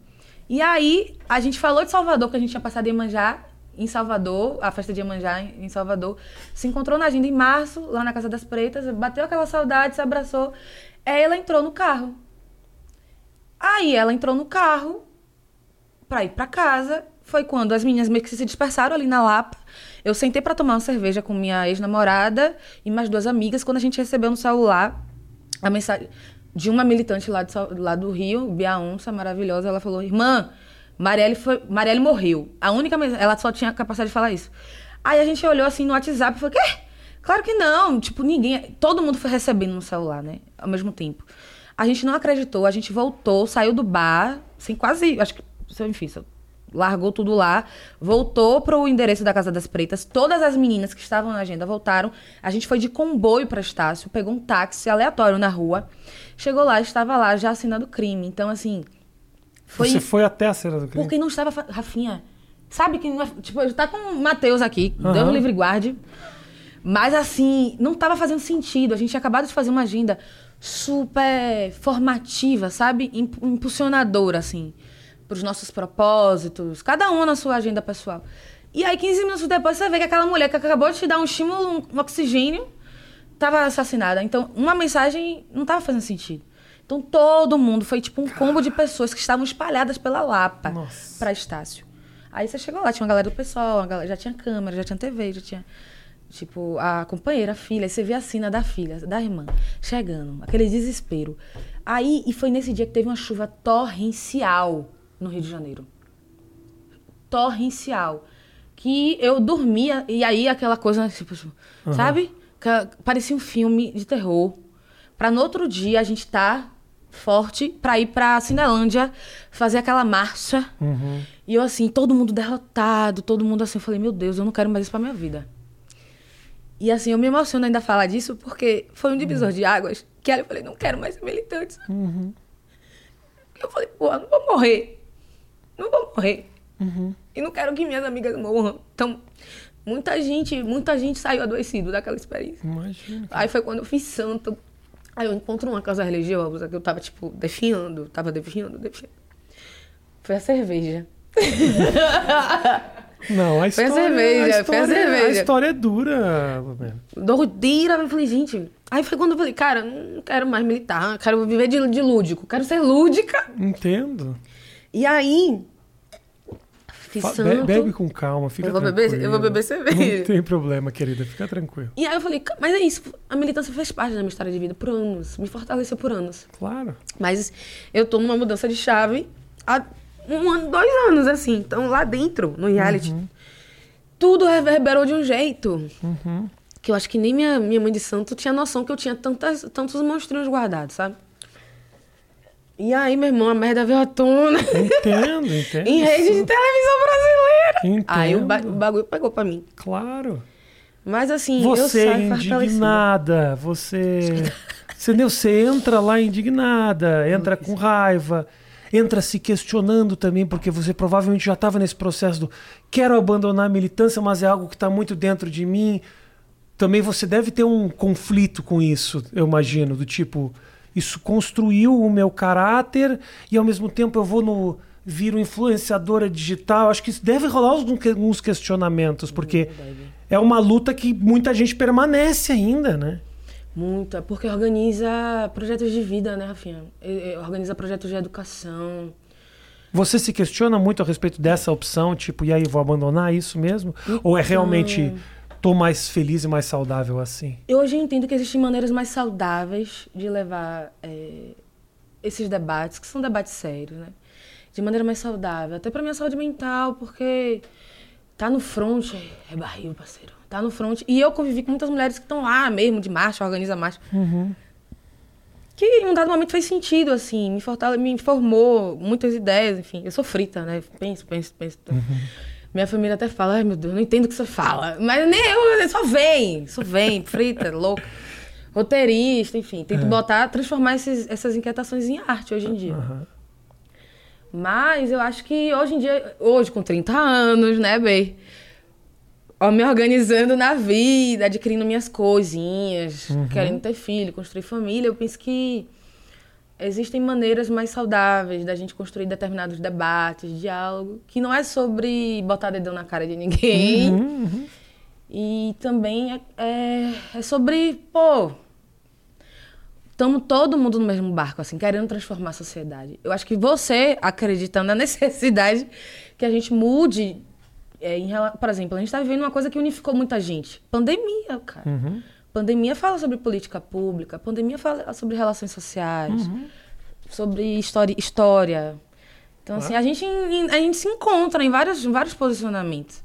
E aí, a gente falou de Salvador, que a gente tinha passado em Iemanjá, em Salvador, a festa de Iemanjá em Salvador, se encontrou na agenda em março, lá na Casa das Pretas, bateu aquela saudade, se abraçou. Aí ela entrou no carro. Aí ela entrou no carro pra ir pra casa. Foi quando as meninas meio que se dispersaram ali na Lapa. Eu sentei pra tomar uma cerveja com minha ex-namorada e mais duas amigas. Quando a gente recebeu no celular a mensagem de uma militante lá, de lá do Rio, Bia Onça, maravilhosa, ela falou: Irmã, Marielle, foi, Marielle morreu. A única ela só tinha capacidade de falar isso. Aí a gente olhou assim no WhatsApp e falou: Quê? Claro que não. Tipo, ninguém. Todo mundo foi recebendo no celular, né? Ao mesmo tempo. A gente não acreditou, a gente voltou, saiu do bar, assim, quase. Acho que. Enfim, largou tudo lá, voltou pro endereço da Casa das Pretas. Todas as meninas que estavam na agenda voltaram. A gente foi de comboio para Estácio, pegou um táxi aleatório na rua. Chegou lá, estava lá já assinando crime. Então, assim. Foi Você foi até a cena do crime? porque não estava. Rafinha. Sabe que. não é- Tipo, tá com o Matheus aqui, Aham. Deus livre guarde. Mas assim, não estava fazendo sentido. A gente tinha acabado de fazer uma agenda super formativa, sabe? Imp- Impulsionadora, assim, para os nossos propósitos, cada um na sua agenda pessoal. E aí, 15 minutos depois, você vê que aquela mulher que acabou de te dar um estímulo, um oxigênio, estava assassinada. Então, uma mensagem não estava fazendo sentido. Então, todo mundo foi tipo um combo de pessoas que estavam espalhadas pela Lapa para Estácio. Aí você chegou lá, tinha uma galera do pessoal, galera- já tinha câmera, já tinha TV, já tinha. Tipo, a companheira, a filha, aí você vê a cena da filha, da irmã, chegando, aquele desespero. Aí, e foi nesse dia que teve uma chuva torrencial no Rio de Janeiro. Torrencial. Que eu dormia, e aí aquela coisa, tipo, sabe? Parecia um filme de terror. Pra no outro dia a gente tá forte pra ir pra Cinelândia fazer aquela marcha. Uhum. E eu, assim, todo mundo derrotado, todo mundo assim, eu falei, meu Deus, eu não quero mais isso pra minha vida. E assim, eu me emociono ainda falar disso porque foi um divisor de águas que eu falei, não quero mais ser militante. sabe? Eu falei, pô, não vou morrer. Não vou morrer. E não quero que minhas amigas morram. Então, muita gente, muita gente saiu adoecido daquela experiência. Imagina. Aí foi quando eu fiz santo. Aí eu encontro uma casa religiosa que eu tava, tipo, definhando, tava definhando, definhando. Foi a cerveja. Não, a Foi a história, cerveja, a foi a história, cerveja. A história é dura, Lumena. Doideira, eu falei, gente. Aí foi quando eu falei, cara, não quero mais militar, quero viver de, de lúdico, quero ser lúdica. Entendo. E aí. Fiz Fa- santo. bebe com calma, fica Eu vou beber- tranquila. eu vou beber cerveja. Não tem problema, querida, fica tranquilo. E aí eu falei, "Ca- mas é isso, a militância fez parte da minha história de vida por anos, me fortaleceu por anos. Claro. Mas eu tô numa mudança de chave há um ano, dois anos, assim. Então lá dentro, no reality, tudo reverberou de um jeito que eu acho que nem minha, minha mãe de santo tinha noção que eu tinha tantas, tantos monstrinhos guardados, sabe? E aí, meu irmão, a merda veio à tona. Entendo, entendo. em rede de televisão brasileira. Entendo. Aí o, ba- o bagulho pegou pra mim. Claro. Mas assim, eu Você é saio fortalecida. indignada, você. Você, entendeu? você entra lá indignada, entra com raiva, entra se questionando também, porque você provavelmente já estava nesse processo do quero abandonar a militância, mas é algo que está muito dentro de mim. Também você deve ter um conflito com isso, eu imagino, do tipo, isso construiu o meu caráter e ao mesmo tempo eu vou no. Viro influenciadora digital. Acho que isso deve rolar alguns que- alguns questionamentos, porque é uma luta que muita gente permanece ainda, né? Muito, é porque organiza projetos de vida, né, Rafinha? Organiza projetos de educação. Você se questiona muito a respeito dessa opção, tipo, e aí, vou abandonar isso mesmo? Ou é realmente tô mais feliz e mais saudável assim? Eu hoje entendo que existem maneiras mais saudáveis de levar é, esses debates, que são debates sérios, né? De maneira mais saudável. Até pra minha saúde mental, porque tá no front, é barril, parceiro. Tá no front. E eu convivi com muitas mulheres que estão lá mesmo, de marcha, organiza marcha. Que em um dado momento fez sentido, assim, me, fortale... me informou muitas ideias, enfim. Eu sou frita, né? Penso, penso, penso. Minha família até fala, ai meu Deus, não entendo o que você fala. Mas nem eu, só vem, só vem, frita, louca. Roteirista, enfim. Tento botar, transformar esses- essas inquietações em arte hoje em dia. Mas eu acho que hoje em dia, hoje com 30 anos, né, Bey? Ó, me organizando na vida, adquirindo minhas coisinhas, querendo ter filho, construir família, eu penso que existem maneiras mais saudáveis da gente construir determinados debates, diálogo, que não é sobre botar dedão na cara de ninguém. E também é, é, é sobre, pô, estamos todo mundo no mesmo barco, assim, querendo transformar a sociedade. Eu acho que você, acreditando na necessidade que a gente mude, é, em por exemplo, a gente está vivendo uma coisa que unificou muita gente. Pandemia, cara. Pandemia fala sobre política pública, pandemia fala sobre relações sociais, sobre história. história. Então, assim, a gente, a gente se encontra em vários, em vários posicionamentos.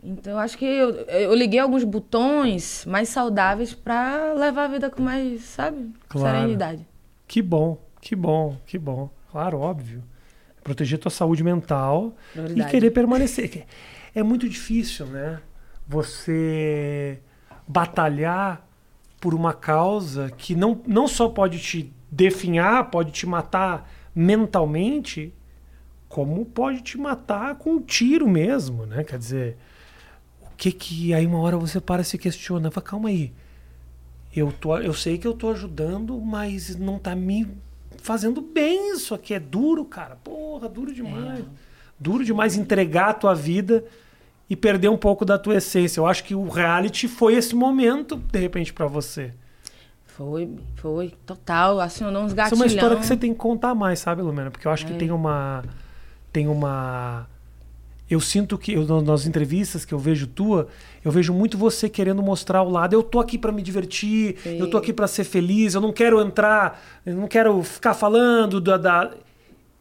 Então, eu acho que eu, eu liguei alguns botões mais saudáveis para levar a vida com mais, sabe? Claro. Serenidade. Que bom, que bom, que bom. Claro, óbvio. Proteger tua saúde mental e Prioridade. querer permanecer. É muito difícil, né? Você batalhar por uma causa que não, não só pode te definhar, pode te matar mentalmente, como pode te matar com um tiro mesmo, né? Quer dizer, o que que aí uma hora você para e se questiona, fala, calma aí, eu, tô, eu sei que eu tô ajudando, mas não tá me fazendo bem isso aqui. É duro, cara. Porra, duro demais. Duro demais entregar a tua vida e perder um pouco da tua essência. Eu acho que o reality foi esse momento, de repente, pra você. Foi, foi, total. Acionou uns Isso é uma história que você tem que contar mais, sabe, Lumena? Porque eu acho que É. tem uma. Tem uma. Eu sinto que, eu, nas entrevistas que eu vejo tua, eu vejo muito você querendo mostrar o lado. Eu tô aqui pra me divertir, Sim. eu tô aqui pra ser feliz, eu não quero entrar, eu não quero ficar falando da. da-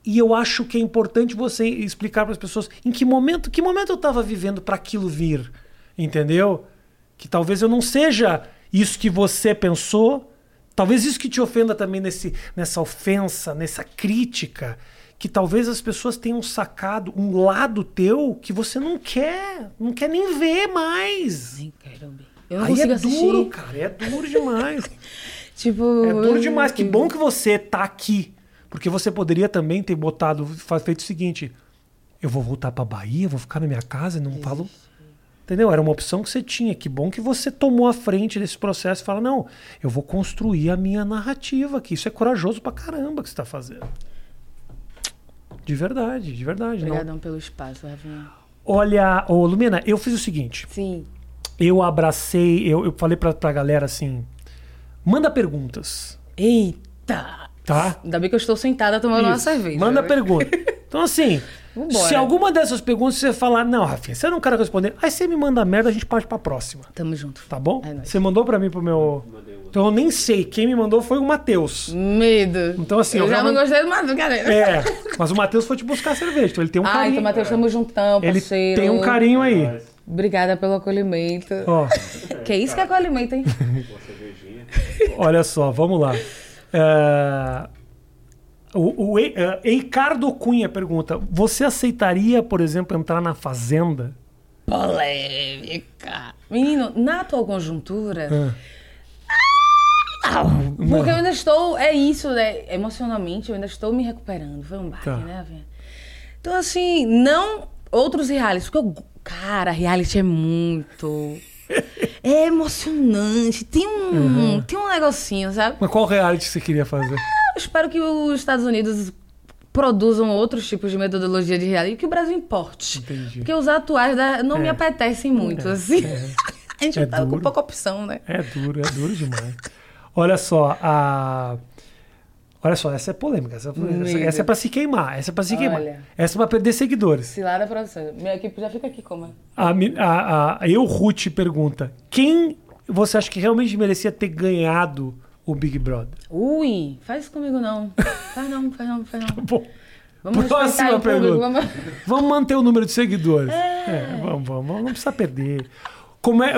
E eu acho que é importante você explicar para as pessoas em que momento, que momento eu estava vivendo para aquilo vir, entendeu? Que talvez eu não seja isso que você pensou, talvez isso que te ofenda também nesse, nessa ofensa, nessa crítica, que talvez as pessoas tenham sacado um lado teu que você não quer, não quer nem ver mais. Nem quero ver. Eu não Aí é assistir. duro, cara, é duro demais. Tipo. É duro demais. Que bom que você tá aqui. Porque você poderia também ter botado, feito o seguinte: eu vou voltar pra Bahia, vou ficar na minha casa e não falo. Entendeu? Era uma opção que você tinha. Que bom que você tomou a frente desse processo e fala: não, eu vou construir a minha narrativa aqui. Isso é corajoso pra caramba que você tá fazendo. De verdade, de verdade. Não. Obrigadão pelo espaço, Rafinha. Olha, ô Lumina, eu fiz o seguinte: Sim. eu abracei, eu, eu falei pra, pra galera assim: manda perguntas, Eita! Tá? Ainda bem que eu estou sentada tomando uma Isso. cerveja. Manda pergunta. Então, assim, Vambora. se alguma dessas perguntas você falar, não, Rafinha, você não quer responder, aí você me manda merda, a gente parte pra próxima. Tamo junto. Tá bom? É você mandou pra mim pro meu. Então eu nem sei. Quem me mandou foi o Matheus. Medo. Então, assim, eu, eu já não gostei do Matheus, galera. É, mas o Matheus foi te buscar cerveja, então ele tem um Ah, carinho. então, Matheus, tamo juntão, ele parceiro. tem um carinho aí. Obrigada pelo acolhimento. Ó, Que isso que é acolhimento, hein? olha só, vamos lá. É, O, o Eicardo Cunha pergunta: Você aceitaria, por exemplo, entrar na Fazenda? Polêmica. Menino, na atual conjuntura. Ah, Não, porque eu ainda estou. É isso, né? Emocionalmente, eu ainda estou me recuperando. Foi um baque, Tá. né, Vinha? Então, assim, não outros realities. Porque eu. Cara, reality é muito. É emocionante. Tem um, Uhum. tem um negocinho, sabe? Mas qual reality você queria fazer? Eu espero que os Estados Unidos produzam outros tipos de metodologia de reality que o Brasil importe. Entendi. Porque os atuais da- não me É. apetecem muito, assim. A gente É tá com duro. pouca opção, né? É duro, é duro demais. Olha só, a. Olha só, essa é polêmica. Essa, essa, Amiga. essa é pra se queimar. Essa é pra se queimar. Olha. Essa é pra perder seguidores. Cilada você. Minha equipe já fica aqui como? A, mi- a, a, eu, Ruth, pergunta: quem você acha que realmente merecia ter ganhado o Big Brother? Ui, faz isso comigo não. Faz não, faz não, faz não. Bom, Vamos Próxima público. pergunta. Vamos... vamos manter o número de seguidores. É, vamos, vamos, não precisa perder. Como é,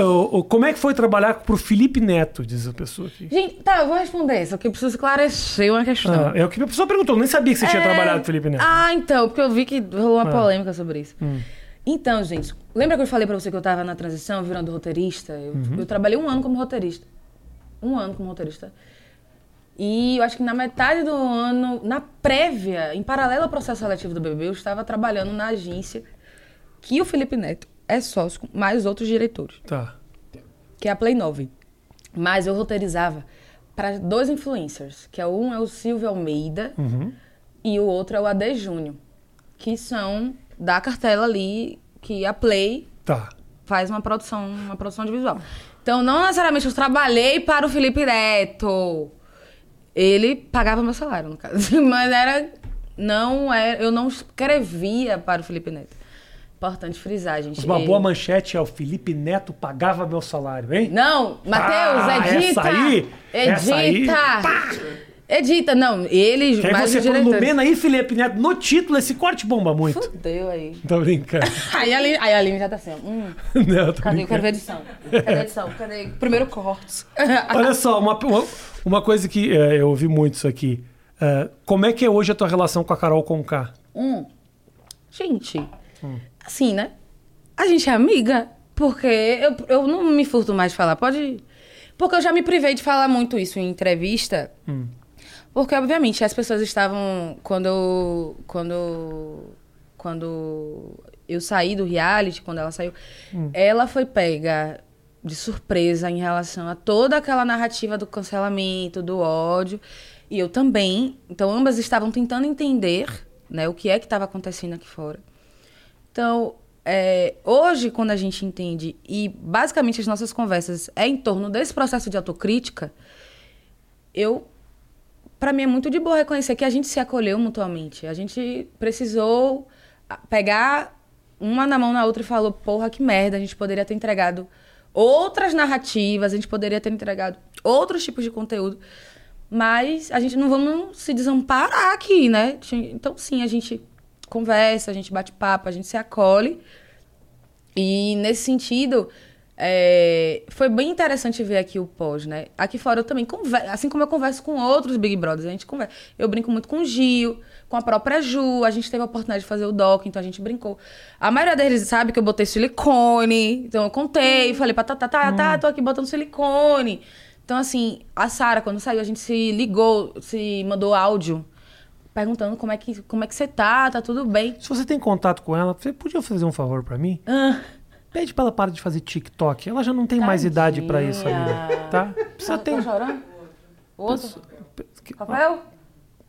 como é que foi trabalhar pro Felipe Neto, diz a pessoa aqui? Gente, tá, eu vou responder, só que eu preciso esclarecer uma questão. Ah, é o que a pessoa perguntou, eu nem sabia que você tinha É. trabalhado com o Felipe Neto. Ah, então, porque eu vi que rolou uma Ah. polêmica sobre isso. Hum. Então, gente, lembra que eu falei pra você que eu tava na transição, virando roteirista? Eu, Uhum. eu trabalhei um ano como roteirista. Um ano como roteirista. E eu acho que na metade do ano, na prévia, em paralelo ao processo seletivo do BBB, eu estava trabalhando na agência que o Felipe Neto é sócio, com mais outros diretores, Tá. que é a Play 9. Mas eu roteirizava para dois influencers, que é um é o Silvio Almeida, Uhum. e o outro é o AD Júnior, que são da cartela ali que a Play Tá. faz uma produção, uma produção de visual. Então, não necessariamente eu trabalhei para o Felipe Neto. Ele pagava meu salário, no caso. Mas era. Não era. Eu não escrevia para o Felipe Neto. Importante frisar, gente. Mas uma Ele- boa manchete é o Felipe Neto pagava meu salário, hein? Não, Matheus, Ah, edita! essa aí, edita! essa aí, edita, não, ele, Que aí mais você põe. Lumena e Felipe Neto no título, esse corte bomba muito. Fudeu aí. Tô brincando. Aí a Aline, aí a Aline já tá assim, hum, Não, tô cadê? Quero ver a edição. Cadê a edição? Cadê? Primeiro corte. Olha só, uma, uma, uma coisa que é, eu ouvi muito isso aqui. É, como é que é hoje a tua relação com a Carol Conká? Hum. Gente, assim, né? A gente é amiga, porque eu, eu não me furto mais de falar. Pode. Porque eu já me privei de falar muito isso em entrevista. Porque, obviamente, as pessoas estavam. Quando eu. Quando. Quando eu saí do reality, quando ela saiu, ela foi pega de surpresa em relação a toda aquela narrativa do cancelamento, do ódio. E eu também. Então, ambas estavam tentando entender né, o que é que estava acontecendo aqui fora. Então, é, hoje, quando a gente entende, e basicamente as nossas conversas é em torno desse processo de autocrítica, eu. Pra mim é muito de boa reconhecer que a gente se acolheu mutuamente. A gente precisou ah, pegar uma na mão na outra e falou: porra, que merda, a gente poderia ter entregado outras narrativas, a gente poderia ter entregado outros tipos de conteúdo. Mas a gente não vamos se desamparar aqui, né? Então, sim, a gente conversa, a gente bate papo, a gente se acolhe. E nesse sentido, é, foi bem interessante ver aqui o pós, né? Aqui fora eu também converso, assim como eu converso com outros Big Brothers, a gente conversa. Eu brinco muito com o Gil, com a própria Ju, a gente teve a oportunidade de fazer o doc, então a gente brincou. A maioria deles sabe que eu botei silicone, então eu contei, falei pra tá, tá, tá, tá, tô aqui botando silicone. Então, assim, a Sara, quando saiu, a gente se ligou, se mandou áudio perguntando como é que, como é que você tá, tá tudo bem. Se você tem contato com ela, você podia fazer um favor pra mim? Ah, Pede pra ela parar de fazer TikTok. Ela já não tem mais idade pra isso Tadinha. tá? Precisa tá, ter. tá chorando? Outro? A Rafael?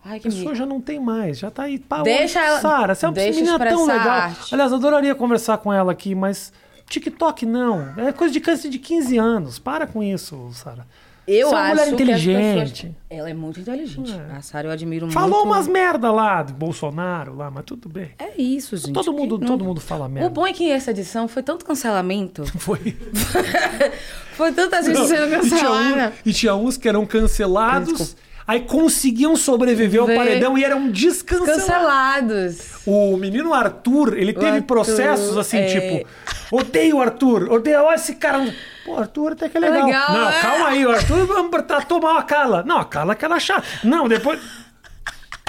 Ai, que pessoa mico. já não tem mais, já tá aí. Pá, Deixa ela- Sara, você é uma menina tão a legal. arte. Aliás, eu adoraria conversar com ela aqui, mas TikTok não. É coisa de criança de 15 anos. Para com isso, Sara. Eu Você é uma acho mulher inteligente. pessoas- Ela é muito inteligente. É. A Sara eu admiro muito. Falou umas merda lá do Bolsonaro lá, mas tudo bem. É isso, gente. todo mundo, Que todo não- mundo fala O merda. bom é que essa edição foi tanto cancelamento. Foi. foi tanta gente sendo e, tinha cancelada. um- e tinha uns que eram cancelados, Desculpa. Aí conseguiam sobreviver ao Vê- paredão e eram descancelados. Cancelados. O menino Arthur, ele teve Arthur, processos assim, é. tipo, odeio o Arthur, odeio olha esse cara. Pô, Arthur até que é legal. legal, não, né? calma aí, o Arthur tratou mal a Carla. Não, a Carla é aquela chata. Não, depois.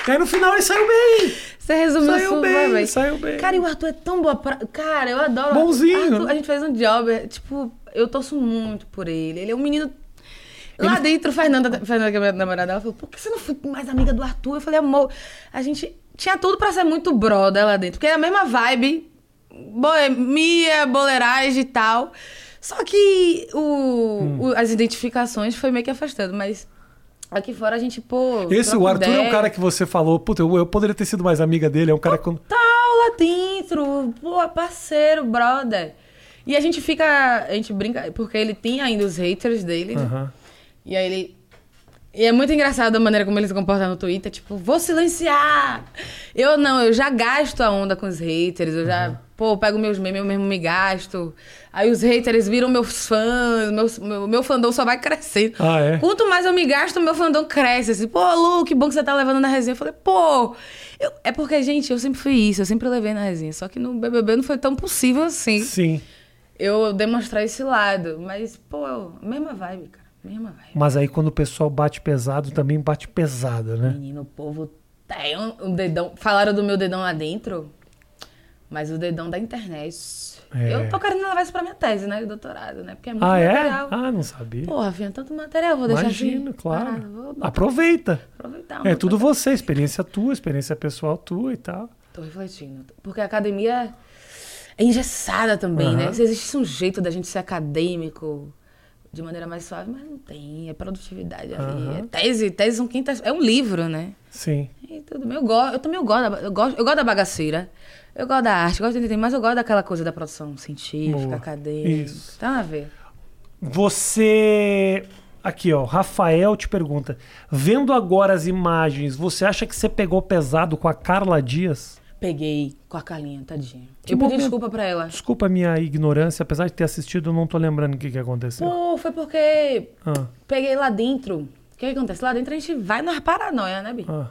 Aí no final ele saiu bem. Você resumiu Saiu bem, bem, saiu bem. Cara, e o Arthur é tão boa pra... Cara, eu adoro. o Bonzinho. Arthur. A gente fez um job, é, tipo, eu torço muito por ele. Ele é um menino. Lá dentro, Fernanda, Fernanda, que é minha namorada, ela falou: por que você não foi mais amiga do Arthur? Eu falei, amor, a gente tinha tudo pra ser muito brother lá dentro, porque é a mesma vibe, boemia, boleiragem e tal. Só que o, Hum. o- as identificações foi meio que afastando, mas aqui fora a gente, pô. Esse, o Arthur é ideia. um cara que você falou, puta, eu, eu poderia ter sido mais amiga dele, é um cara que. eu- tal lá dentro, pô, parceiro, brother. E a gente fica, a gente brinca, porque ele tem ainda os haters dele, né? E aí ele. E é muito engraçado a maneira como ele se comporta no Twitter, tipo, vou silenciar! Eu não, eu já gasto a onda com os haters, eu já, pô, pego meus memes, eu mesmo me gasto. Aí os haters viram meus fãs, meus, meu, meu fandom só vai crescendo. Ah, é? Quanto mais eu me gasto, meu fandom cresce. Assim, pô, Lu, que bom que você tá levando na resenha. Eu falei, pô. eu- é porque, gente, eu sempre fui isso, eu sempre levei na resenha. Só que no BBB não foi tão possível assim Sim. eu demonstrar esse lado. Mas, pô, mesma vibe, cara. Mesma vibe. Mas aí quando o pessoal bate pesado, também bate pesado, né? Menino, o povo tem um, um dedão. Falaram do meu dedão lá dentro, mas o dedão da internet. É. Eu tô querendo levar isso pra minha tese, né? Doutorado, né? Porque é muito Ah, é? material. Ah, não sabia. Porra, filha, tanto material, vou deixar Imagino, assim. claro. parado. Aproveita. aproveitar. É tudo coisa. você, experiência tua, experiência pessoal tua e tal. Tô refletindo. Porque a academia é engessada também, né? Aham. Se existe um jeito da gente ser acadêmico de maneira mais suave, mas não tem. É produtividade ali. Aham. É tese, tese são quintas. É um livro, né? Sim. E tudo bem. Eu, gosto, eu também eu gosto, da, eu, gosto, eu gosto da bagaceira. Eu gosto da arte, eu gosto de entender, mas eu gosto daquela coisa da produção científica, Boa. acadêmica. Isso. Tá a ver. Você. Aqui, ó. Rafael te pergunta: vendo agora as imagens, você acha que você pegou pesado com a Carla Dias? Peguei com a Carlinha, tadinha. Que eu pedi desculpa pra ela. Desculpa a minha ignorância, apesar de ter assistido, eu não tô lembrando o que, que aconteceu. Pô, foi porque Ah, peguei lá dentro. O que, que acontece? Lá dentro a gente vai nas paranoia, né, Bi? ah.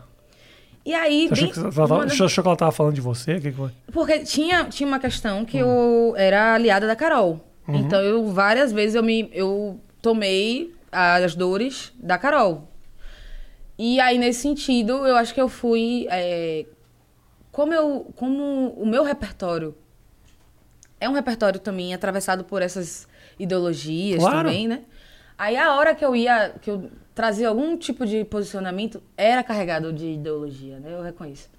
E aí, Você achou, que, ela tava, das- achou que ela tava falando de você? O que que foi? Porque tinha, tinha uma questão que eu era aliada da Carol. Então, eu várias vezes eu me eu tomei as dores da Carol. E aí, nesse sentido, eu acho que eu fui. é, como, eu, como o meu repertório é um repertório também atravessado por essas ideologias Claro. também, né? Aí a hora que eu ia, que eu trazia algum tipo de posicionamento, era carregado de ideologia, né? Eu reconheço.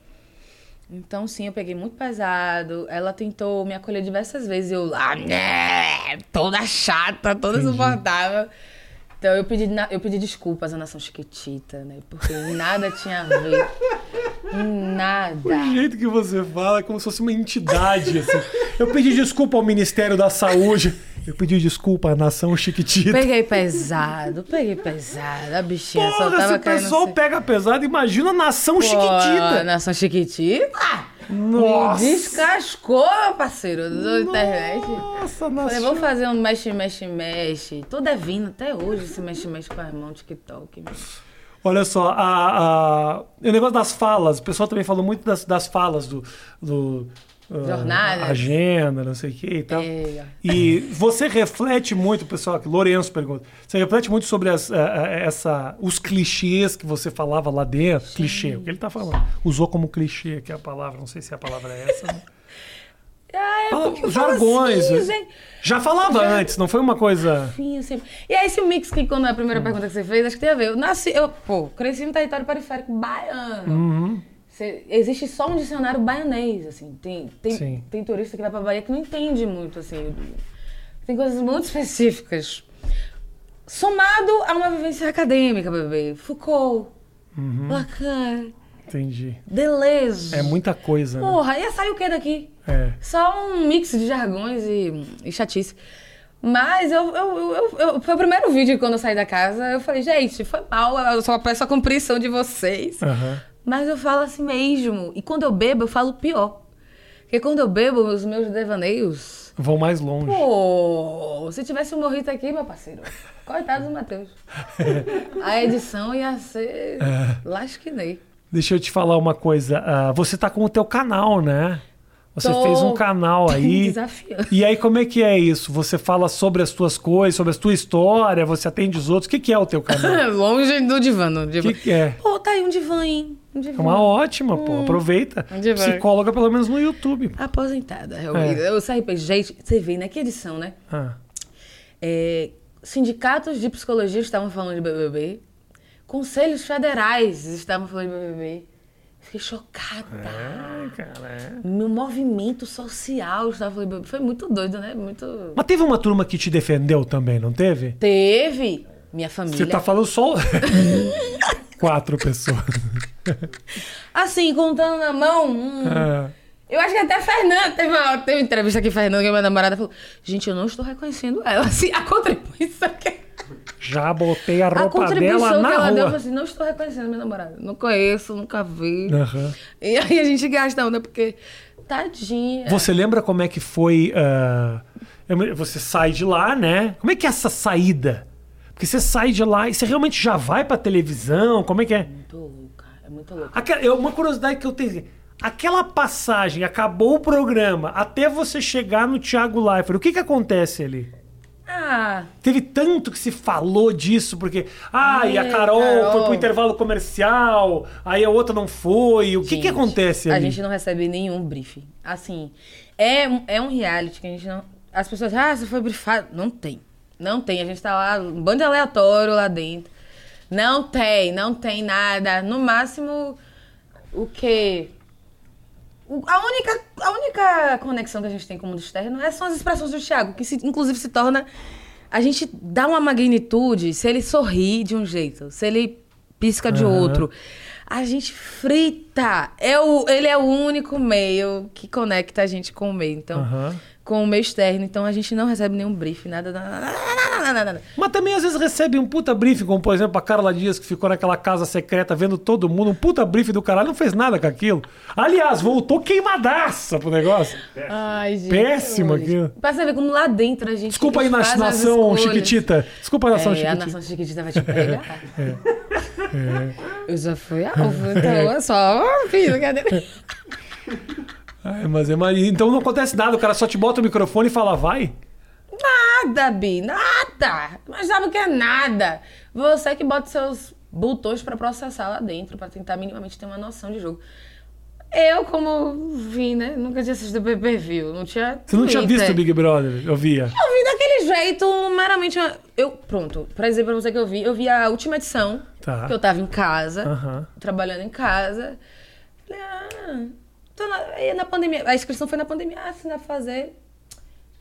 Então, sim, eu peguei muito pesado. Ela tentou me acolher diversas vezes. Eu lá, né, toda chata, toda insuportável. Então, eu pedi, eu pedi desculpas à nação Chiquitita, né? Porque nada tinha a ver. Nada. O jeito que você fala é como se fosse uma entidade, assim. Eu pedi desculpa ao Ministério da Saúde. Eu pedi desculpa à nação Chiquitita. Peguei pesado, peguei pesado. A bichinha só Porra, se tava o caindo. pessoal assim. pega pesado, imagina a nação Pô, Chiquitita. Nação Chiquitita? Nossa. Me descascou, meu parceiro, da internet. Nossa, Falei, nação. vou fazer um mexe, mexe, mexe. Tô devendo até hoje esse mexe, mexe com a irmã no TikTok. meu. Olha só, a, a- o negócio das falas, o pessoal também falou muito das, das falas do. do ah, Jornadas. agenda, não sei o que e tal. É. E você reflete muito, pessoal, que Lourenço pergunta, você reflete muito sobre as, ah, ah, essa, os clichês que você falava lá dentro. Clichê, o que ele tá falando? Usou como clichê, que é a palavra, não sei se a palavra é essa. né? Ah, é Fala- jargões. assim, gente. Já falava antes, não foi uma coisa. Enfim, assim. E é esse mix que, quando é a primeira pergunta que você fez, acho que tem a ver. Eu nasci, eu, pô, cresci no território periférico baiano. Uhum. Cê- existe só um dicionário baianês, assim. Tem, Sim. tem, tem turista que vai pra Bahia que não entende muito, assim. Tem coisas muito específicas. Somado a uma vivência acadêmica, bebê. Foucault, Lacan, Entendi. Deleuze. É muita coisa, né? Porra, ia sair o que daqui? É. Só um mix de jargões e, e chatice. Mas eu, eu, eu, eu- foi o primeiro vídeo quando eu saí da casa, eu falei, gente, foi mal, eu só peço a compreensão de vocês. Aham. Mas eu falo assim mesmo. E quando eu bebo, eu falo pior. Porque quando eu bebo, os meus devaneios. Vão mais longe. Pô, se tivesse um morrito aqui, meu parceiro. Coitado do Matheus. A edição ia ser. Lasquinei. Deixa eu te falar uma coisa. ah, você tá com o teu canal, né? Você Tô. fez um canal aí. Desafiando. E aí, como é que é isso? Você fala sobre as tuas coisas, sobre a tua história, você atende os outros. O que, que é o teu canal? Longe do divã, O divã. que, que é? Pô, tá aí um divã, hein? Onde É uma ótima, pô. Aproveita. Onde vai? Psicóloga, pelo menos no YouTube. Aposentada, eu, É. eu saí pra gente, você vê, né? Que edição, né? Ah. É, sindicatos de psicologia estavam falando de BBB. Conselhos federais estavam falando de BBB. Fiquei chocada. É, cara, é. Meu movimento social estava falando. Foi muito doido, né? Muito. Mas teve uma turma que te defendeu também, não teve? Teve minha família. Você tá falando só. Quatro pessoas. Assim, contando na mão. hum, É. Eu acho que até a Fernanda. Teve uma, teve uma entrevista aqui, Fernanda, que minha namorada falou: Gente, eu não estou reconhecendo ela. Assim, a contribuição que. Já botei a A roupa contribuição dela que na ela deu, eu rua. falei assim: Não estou reconhecendo minha namorada. Não conheço, nunca vi. Aham. E aí a gente gasta onda, porque. Tadinha. Você lembra como é que foi. me- você sai de lá, né? Como é que é essa saída? Porque você sai de lá e você realmente já vai pra televisão? Como é que é? Muito louca, é muito louca. Aquela, uma curiosidade que eu tenho. Aquela passagem, acabou o programa, até você chegar no Thiago Leifert, o que que acontece ali? Ah, Teve tanto que se falou disso, porque. Ah, e a É, Carol, Carol. foi pro intervalo comercial, aí a outra não foi. O que que gente, acontece A ali? gente não recebe nenhum briefing. Assim, é, um- é um reality que a gente não. As pessoas, ah, você foi briefado. Não tem. Não tem. A gente tá lá, um bando de aleatório lá dentro. Não tem, não tem nada. No máximo, o quê? A única, a única conexão que a gente tem com o mundo externo é, são as expressões do Thiago, que se- inclusive se torna. A gente dá uma magnitude se ele sorri de um jeito, se ele pisca de outro. A gente frita. É o, ele é o único meio que conecta a gente com o meio. Então, Aham. com o meio externo. Então a gente não recebe nenhum briefing, nada, nada, nada, nada, nada, nada. Mas também às vezes recebe um puta briefing, como por exemplo a Carla Dias, que ficou naquela casa secreta vendo todo mundo, um puta briefing do caralho, não fez nada com aquilo. Aliás, voltou queimadaça pro negócio. Ai, gente. Péssimo aquilo. Pra você ver como lá dentro a gente. Desculpa aí, na- nação. Chiquitita. Desculpa, nação É, a Chiquitita. nação Chiquitita vai te pegar. Eu já fui alvo, então é só. Filho, cadê? Ai, mas é, mas então não acontece nada, o cara só te bota o microfone e fala, vai. Nada, Bi, nada. Mas sabe o que é nada? Você que bota seus botões pra processar lá dentro, pra tentar minimamente ter uma noção de jogo. Eu, como vi, né? Nunca tinha assistido pay-per-view, não tinha. Você não tinha visto o Big Brother? Eu via. Eu vi daquele jeito, meramente. Eu, pronto, pra dizer pra você que eu vi, eu vi a última edição, Tá. que eu tava em casa, trabalhando em casa. Falei, ah, tô na, na pandemia. A inscrição foi na pandemia, ah, se pra fazer.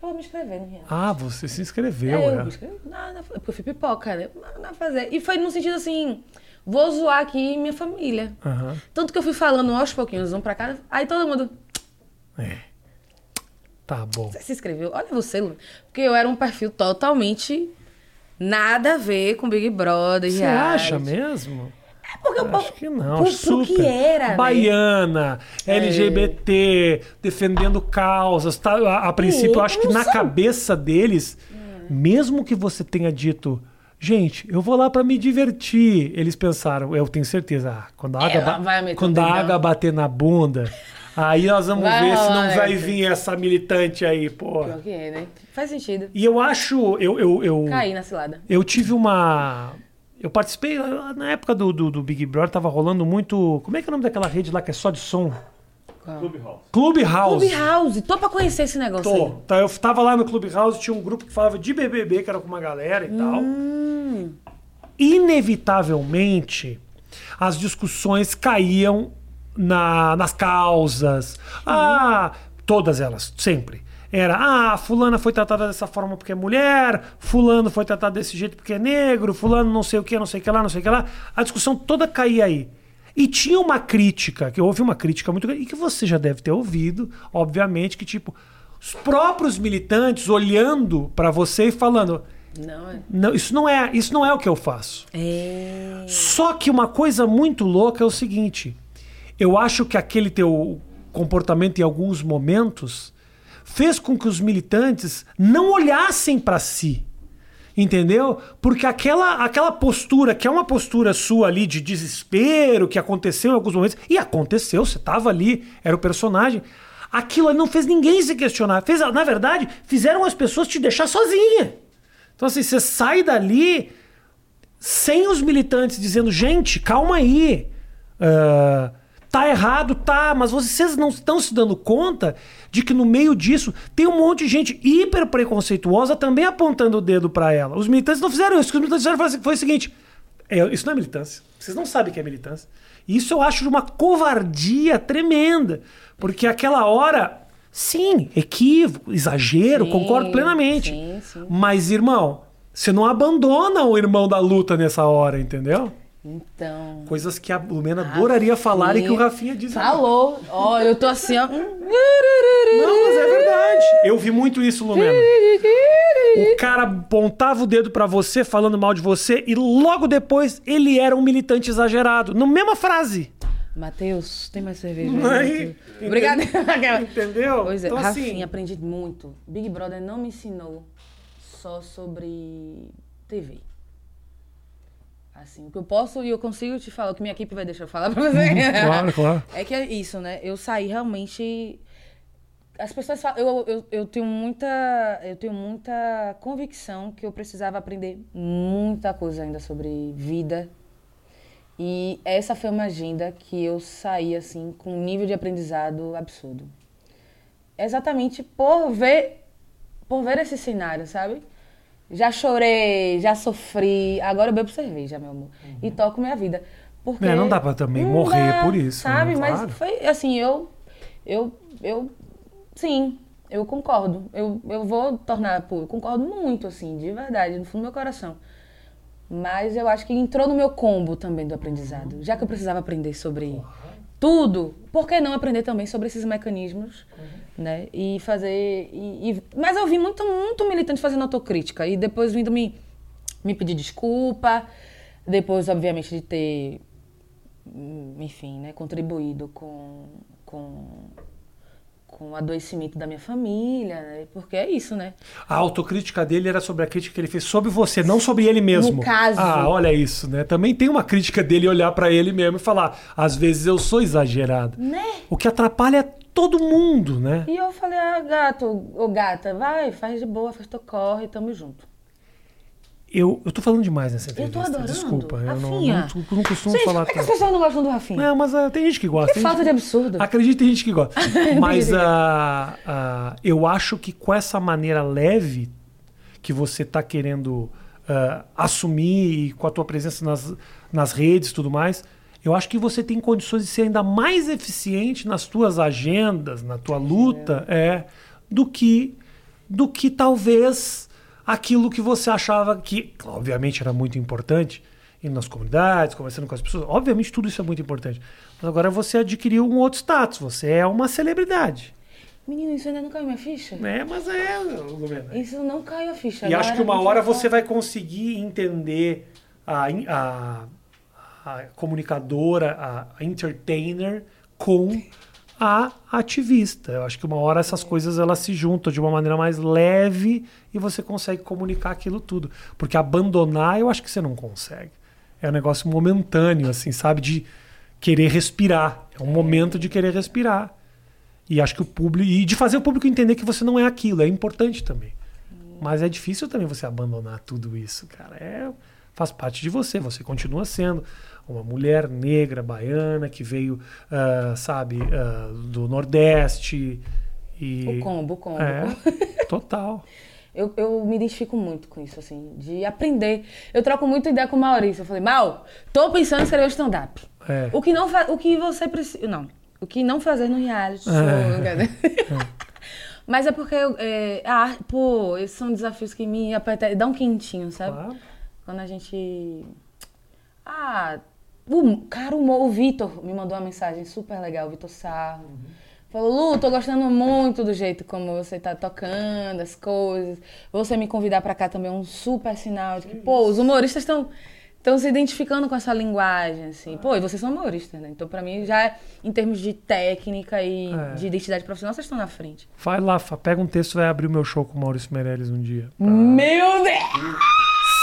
Vou me inscrever no reality. Ah, você se inscreveu, É, eu me inscrevi, não, porque eu fui pipoca, né? Não, não fazer. E foi no sentido assim, vou zoar aqui minha família. Aham. Tanto que eu fui falando aos pouquinhos, um pra cá, aí todo mundo. É. Tá bom. Você se inscreveu? Olha você, Lu. Porque eu era um perfil totalmente nada a ver com Big Brother. Você acha mesmo? É porque Acho que não. Por, super. Pro que era, né? Baiana, LGBT, defendendo causas. Tá? A, a princípio, eu acho que na são. cabeça deles, mesmo que você tenha dito. Gente, eu vou lá pra me divertir. Eles pensaram, eu tenho certeza. Ah, quando a água, Ela ba- vai quando o a água bater na bunda, aí nós vamos Vai ver se não vai essa. vir essa militante aí, porra. Pior que é, né? Faz sentido. E eu acho. Eu, eu, eu, Caí na cilada. eu tive uma. Eu participei, na época do, do, do Big Brother, tava rolando muito. Como é que é o nome daquela rede lá que é só de som? Clubhouse. Clubhouse. Clubhouse. Tô pra conhecer esse negócio Tô. aí. Tá, eu tava lá no Clubhouse, tinha um grupo que falava de BBB, que era com uma galera e tal. Hum. Inevitavelmente, as discussões caíam na, nas causas. Ah, todas elas, sempre. Era, ah, fulana foi tratada dessa forma porque é mulher, fulano foi tratado desse jeito porque é negro, fulano não sei o que, não sei o que lá, não sei o que lá. A discussão toda caía aí. E tinha uma crítica, que houve uma crítica muito grande, e que você já deve ter ouvido, obviamente, que tipo, os próprios militantes olhando pra você e falando, Não, é. não, isso não é, isso não é o que eu faço. É. Só que uma coisa muito louca é o seguinte: eu acho que aquele teu comportamento em alguns momentos fez com que os militantes não olhassem para si. Entendeu? Porque aquela, aquela postura, que é uma postura sua ali de desespero, que aconteceu em alguns momentos, e aconteceu, você estava ali, era o personagem, aquilo não fez ninguém se questionar. Fez, na verdade, fizeram as pessoas te deixar sozinha. Então, assim, você sai dali sem os militantes dizendo, gente, calma aí. Ah, tá errado, tá, mas vocês não estão se dando conta de que no meio disso tem um monte de gente hiper preconceituosa também apontando o dedo pra ela. Os militantes não fizeram isso. O que os militantes fizeram foi, foi o seguinte: é, isso não é militância. Vocês não sabem o que é militância. Isso eu acho de uma covardia tremenda. Porque aquela hora, sim, equívoco, exagero, Sim, concordo plenamente. sim, sim. Mas, irmão, você não abandona o irmão da luta nessa hora, entendeu? Então. Coisas que a Lumena adoraria falar e que o Rafinha diz. Falou. Ó, eu tô assim, ó. Não, mas é verdade. Eu vi muito isso, Lumena. O cara apontava o dedo pra você, falando mal de você, e logo depois ele era um militante exagerado. Na mesma frase. Matheus, tem mais cerveja? Aí, Obrigada. Entendeu? Pois é, Então, Rafinha, assim, aprendi muito. Big Brother não me ensinou só sobre TV. Assim, o que eu posso e eu consigo te falar, o que minha equipe vai deixar eu falar pra você. claro, claro. É que é isso, né? Eu saí realmente. As pessoas falam. Eu, eu, eu tenho muita. Eu tenho muita convicção que eu precisava aprender muita coisa ainda sobre vida. E essa foi uma agenda que eu saí, assim, com um nível de aprendizado absurdo. Exatamente por ver. Por ver esse cenário, sabe? Já chorei, já sofri, agora eu bebo cerveja, meu amor. E toco minha vida. Porque É, não dá pra também não morrer dá, por isso, Sabe? né? Mas Claro. foi assim, eu. Eu. Eu. Sim, eu concordo. Eu, eu vou tornar. Pô, eu concordo muito, assim, de verdade, no fundo do meu coração. Mas eu acho que entrou no meu combo também do aprendizado. Já que eu precisava aprender sobre tudo, por que não aprender também sobre esses mecanismos, né? E fazer... E, e- mas eu vi muito, muito militante fazendo autocrítica. E depois vindo me, me pedir desculpa. Depois, obviamente, de ter, hum, enfim, né? Contribuído com... com com o adoecimento da minha família, né? Porque é isso, né? A autocrítica dele era sobre a crítica que ele fez sobre você, não sobre ele mesmo. No caso. Ah, olha isso, né? Também tem uma crítica dele olhar pra ele mesmo e falar: às vezes eu sou exagerado. Né? O que atrapalha todo mundo, né? E eu falei, ah, gato, ô gata, vai, faz de boa, faz teu corre, tamo junto. Eu, eu tô falando demais nessa Eu tô entrevista. adorando. Desculpa, eu não, não, não costumo Gente, falar por que as pessoas não gostam do Rafinha? Não, mas ah, tem gente que gosta. que falta gente- de absurdo. Acredito, tem gente que gosta. Mas ah, ah, eu acho que com essa maneira leve que você está querendo ah, assumir e com a tua presença nas, nas redes e tudo mais, eu acho que você tem condições de ser ainda mais eficiente nas tuas agendas, na tua luta, é, do que do que talvez aquilo que você achava que, obviamente, era muito importante, indo nas comunidades, conversando com as pessoas. Obviamente, tudo isso é muito importante. Mas agora você adquiriu um outro status. Você é uma celebridade. Menino, isso ainda não caiu minha ficha? É, mas é, Lumena. Isso não caiu a ficha. E A acho que uma hora tinha você vai conseguir entender a, a, a comunicadora, a, entertainer com a ativista. Eu acho que uma hora essas coisas elas se juntam de uma maneira mais leve e você consegue comunicar aquilo tudo. Porque abandonar eu acho que você não consegue. É um negócio momentâneo, assim, sabe? De querer respirar. É um momento de querer respirar. E acho que o público. E de fazer o público entender que você não é aquilo. É importante também. Mas é difícil também você abandonar tudo isso, cara. É, faz parte de você. Você continua sendo uma mulher negra, baiana, que veio, ah, sabe, ah, do Nordeste. E... O combo, o combo. É, total. Eu, eu me identifico muito com isso, assim, de aprender. Eu troco muita ideia com o Maurício. Eu falei, Mal, tô pensando em escrever um stand-up. É. O que não o que você precisa. Não. O que não fazer no reality show. É. Mas é porque, é, ah, pô, esses são desafios que me apertam, dá um quentinho, sabe? Claro. Quando a gente. Ah, o, cara, o, o Vitor me mandou uma mensagem super legal, o Vitor Sarro. Falou, Lu, tô gostando muito do jeito como você tá tocando as coisas. Você me convidar pra cá também é um super sinal de que, pô, os humoristas estão estão se identificando com essa linguagem, assim. Pô, e vocês são humoristas, né? Então, pra mim, já em termos de técnica e É. de identidade profissional, vocês estão na frente. Vai lá, pega um texto e vai abrir o meu show com o Maurício Meirelles um dia. Meu Deus!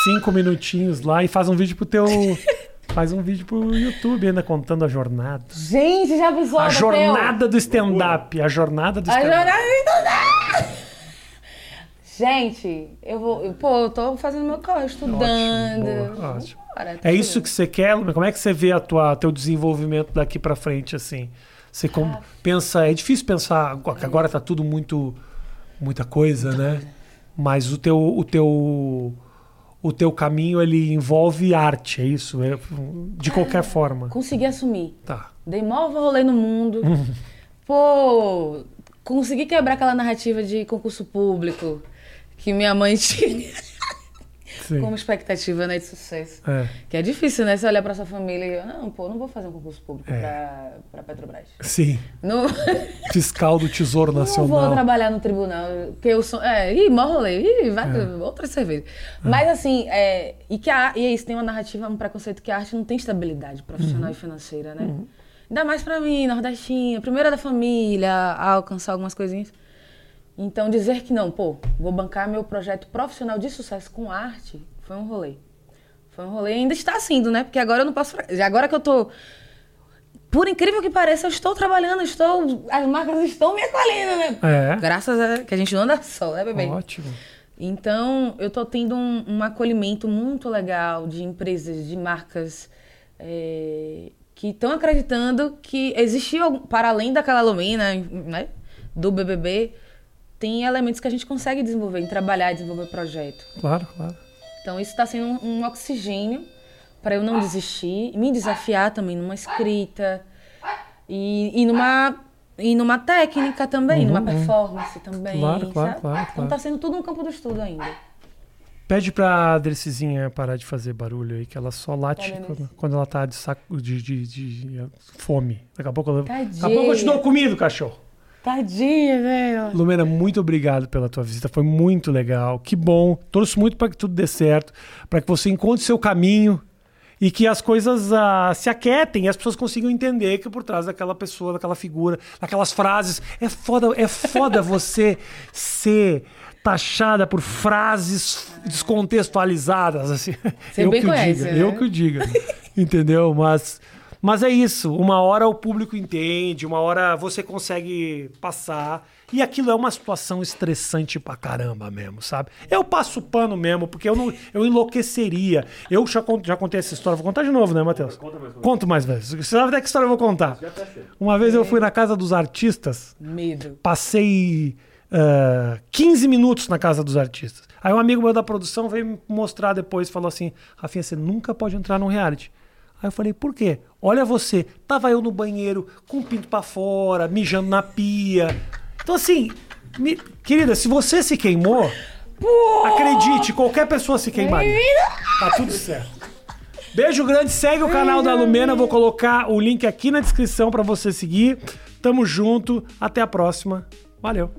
Cinco minutinhos lá e faz um vídeo pro teu. faz um vídeo pro YouTube ainda contando a jornada. Gente, já pensou? A jornada do stand-up. A jornada do A stand-up. jornada do stand-up! Gente, eu vou. eu- pô, eu tô fazendo meu corre, estudando. Ótimo, boa, ótimo. Bora, É isso que você quer? Como é que você vê a tua teu desenvolvimento daqui pra frente assim? Você Ah. com- pensa, é difícil pensar agora tá tudo muito muita coisa, né? Mas o teu o teu o teu caminho ele envolve arte, é isso? É, de qualquer forma. Consegui assumir. Tá. Dei maior rolê no mundo. Pô, consegui quebrar aquela narrativa de concurso público que minha mãe tinha Sim. como expectativa né, de sucesso. É, Que é difícil, né? Você olhar pra sua família e não, pô, não vou fazer um concurso público É. pra, pra Petrobras. sim. Não, Fiscal do Tesouro não vou Nacional. trabalhar no tribunal, porque eu sou. É, ih, mó rolê, ih, vai É. outra cerveja. Mas assim, é, e que a, e é isso, tem uma narrativa, um preconceito que a arte não tem estabilidade profissional Uhum. e financeira, né? Ainda mais pra mim, nordestinha, primeira da família, a alcançar algumas coisinhas. Então, dizer que não, pô, vou bancar meu projeto profissional de sucesso com arte, foi um rolê. Foi um rolê e ainda está sendo, né? Porque agora eu não posso. Agora que eu tô. Por incrível que pareça, eu estou trabalhando, estou. As marcas estão me acolhendo, né? É. Graças a que a gente não anda só, né, bebê? Ótimo. Então, eu tô tendo um, um acolhimento muito legal de empresas, de marcas é, que estão acreditando que existiu, para além daquela Lumina, né, do BBB, tem elementos que a gente consegue desenvolver, em trabalhar e desenvolver projeto. Claro, claro. Então, isso está sendo um, um oxigênio para eu não desistir, me desafiar também numa escrita e, e numa e numa técnica também, numa performance também. Uhum, Claro, claro, sabe? claro, Então claro. tá sendo tudo no campo do estudo ainda. Pede pra Drecizinha parar de fazer barulho aí, que ela só late Tá quando, quando ela tá de saco de, de, de, uh, fome. Daqui a pouco eu Daqui a pouco eu te dou comida, cachorro. Tadinha, velho. Lumena, muito obrigado pela tua visita, foi muito legal. Que bom. Torço muito para que tudo dê certo, para que você encontre seu caminho e que as coisas ah, se aquietem e as pessoas consigam entender que por trás daquela pessoa, daquela figura, daquelas frases, é foda, é foda você ser taxada por frases descontextualizadas assim. Você eu bem que o conhece, diga, né? eu que o diga. Entendeu? Mas mas é isso, uma hora o público entende, uma hora você consegue passar. E aquilo é uma situação estressante pra caramba mesmo, sabe? Eu passo pano mesmo, porque eu não eu enlouqueceria. Eu já, con- já contei essa história, vou contar de novo, né, Matheus? Conta mais. Conto mais vezes. Você sabe até que história eu vou contar. Uma vez eu fui na casa dos artistas, Medo. passei ah, 15 minutos na casa dos artistas. Aí um amigo meu da produção veio me mostrar depois, falou assim, Rafinha, você nunca pode entrar num reality. Aí eu falei, por quê? Olha você, tava eu no banheiro com o pinto pra fora, mijando na pia. Então assim, me- querida, se você se queimou, acredite, qualquer pessoa se queimaria. Tá tudo certo. Beijo grande, segue o canal da Lumena, vou colocar o link aqui na descrição pra você seguir. Tamo junto, até a próxima. Valeu.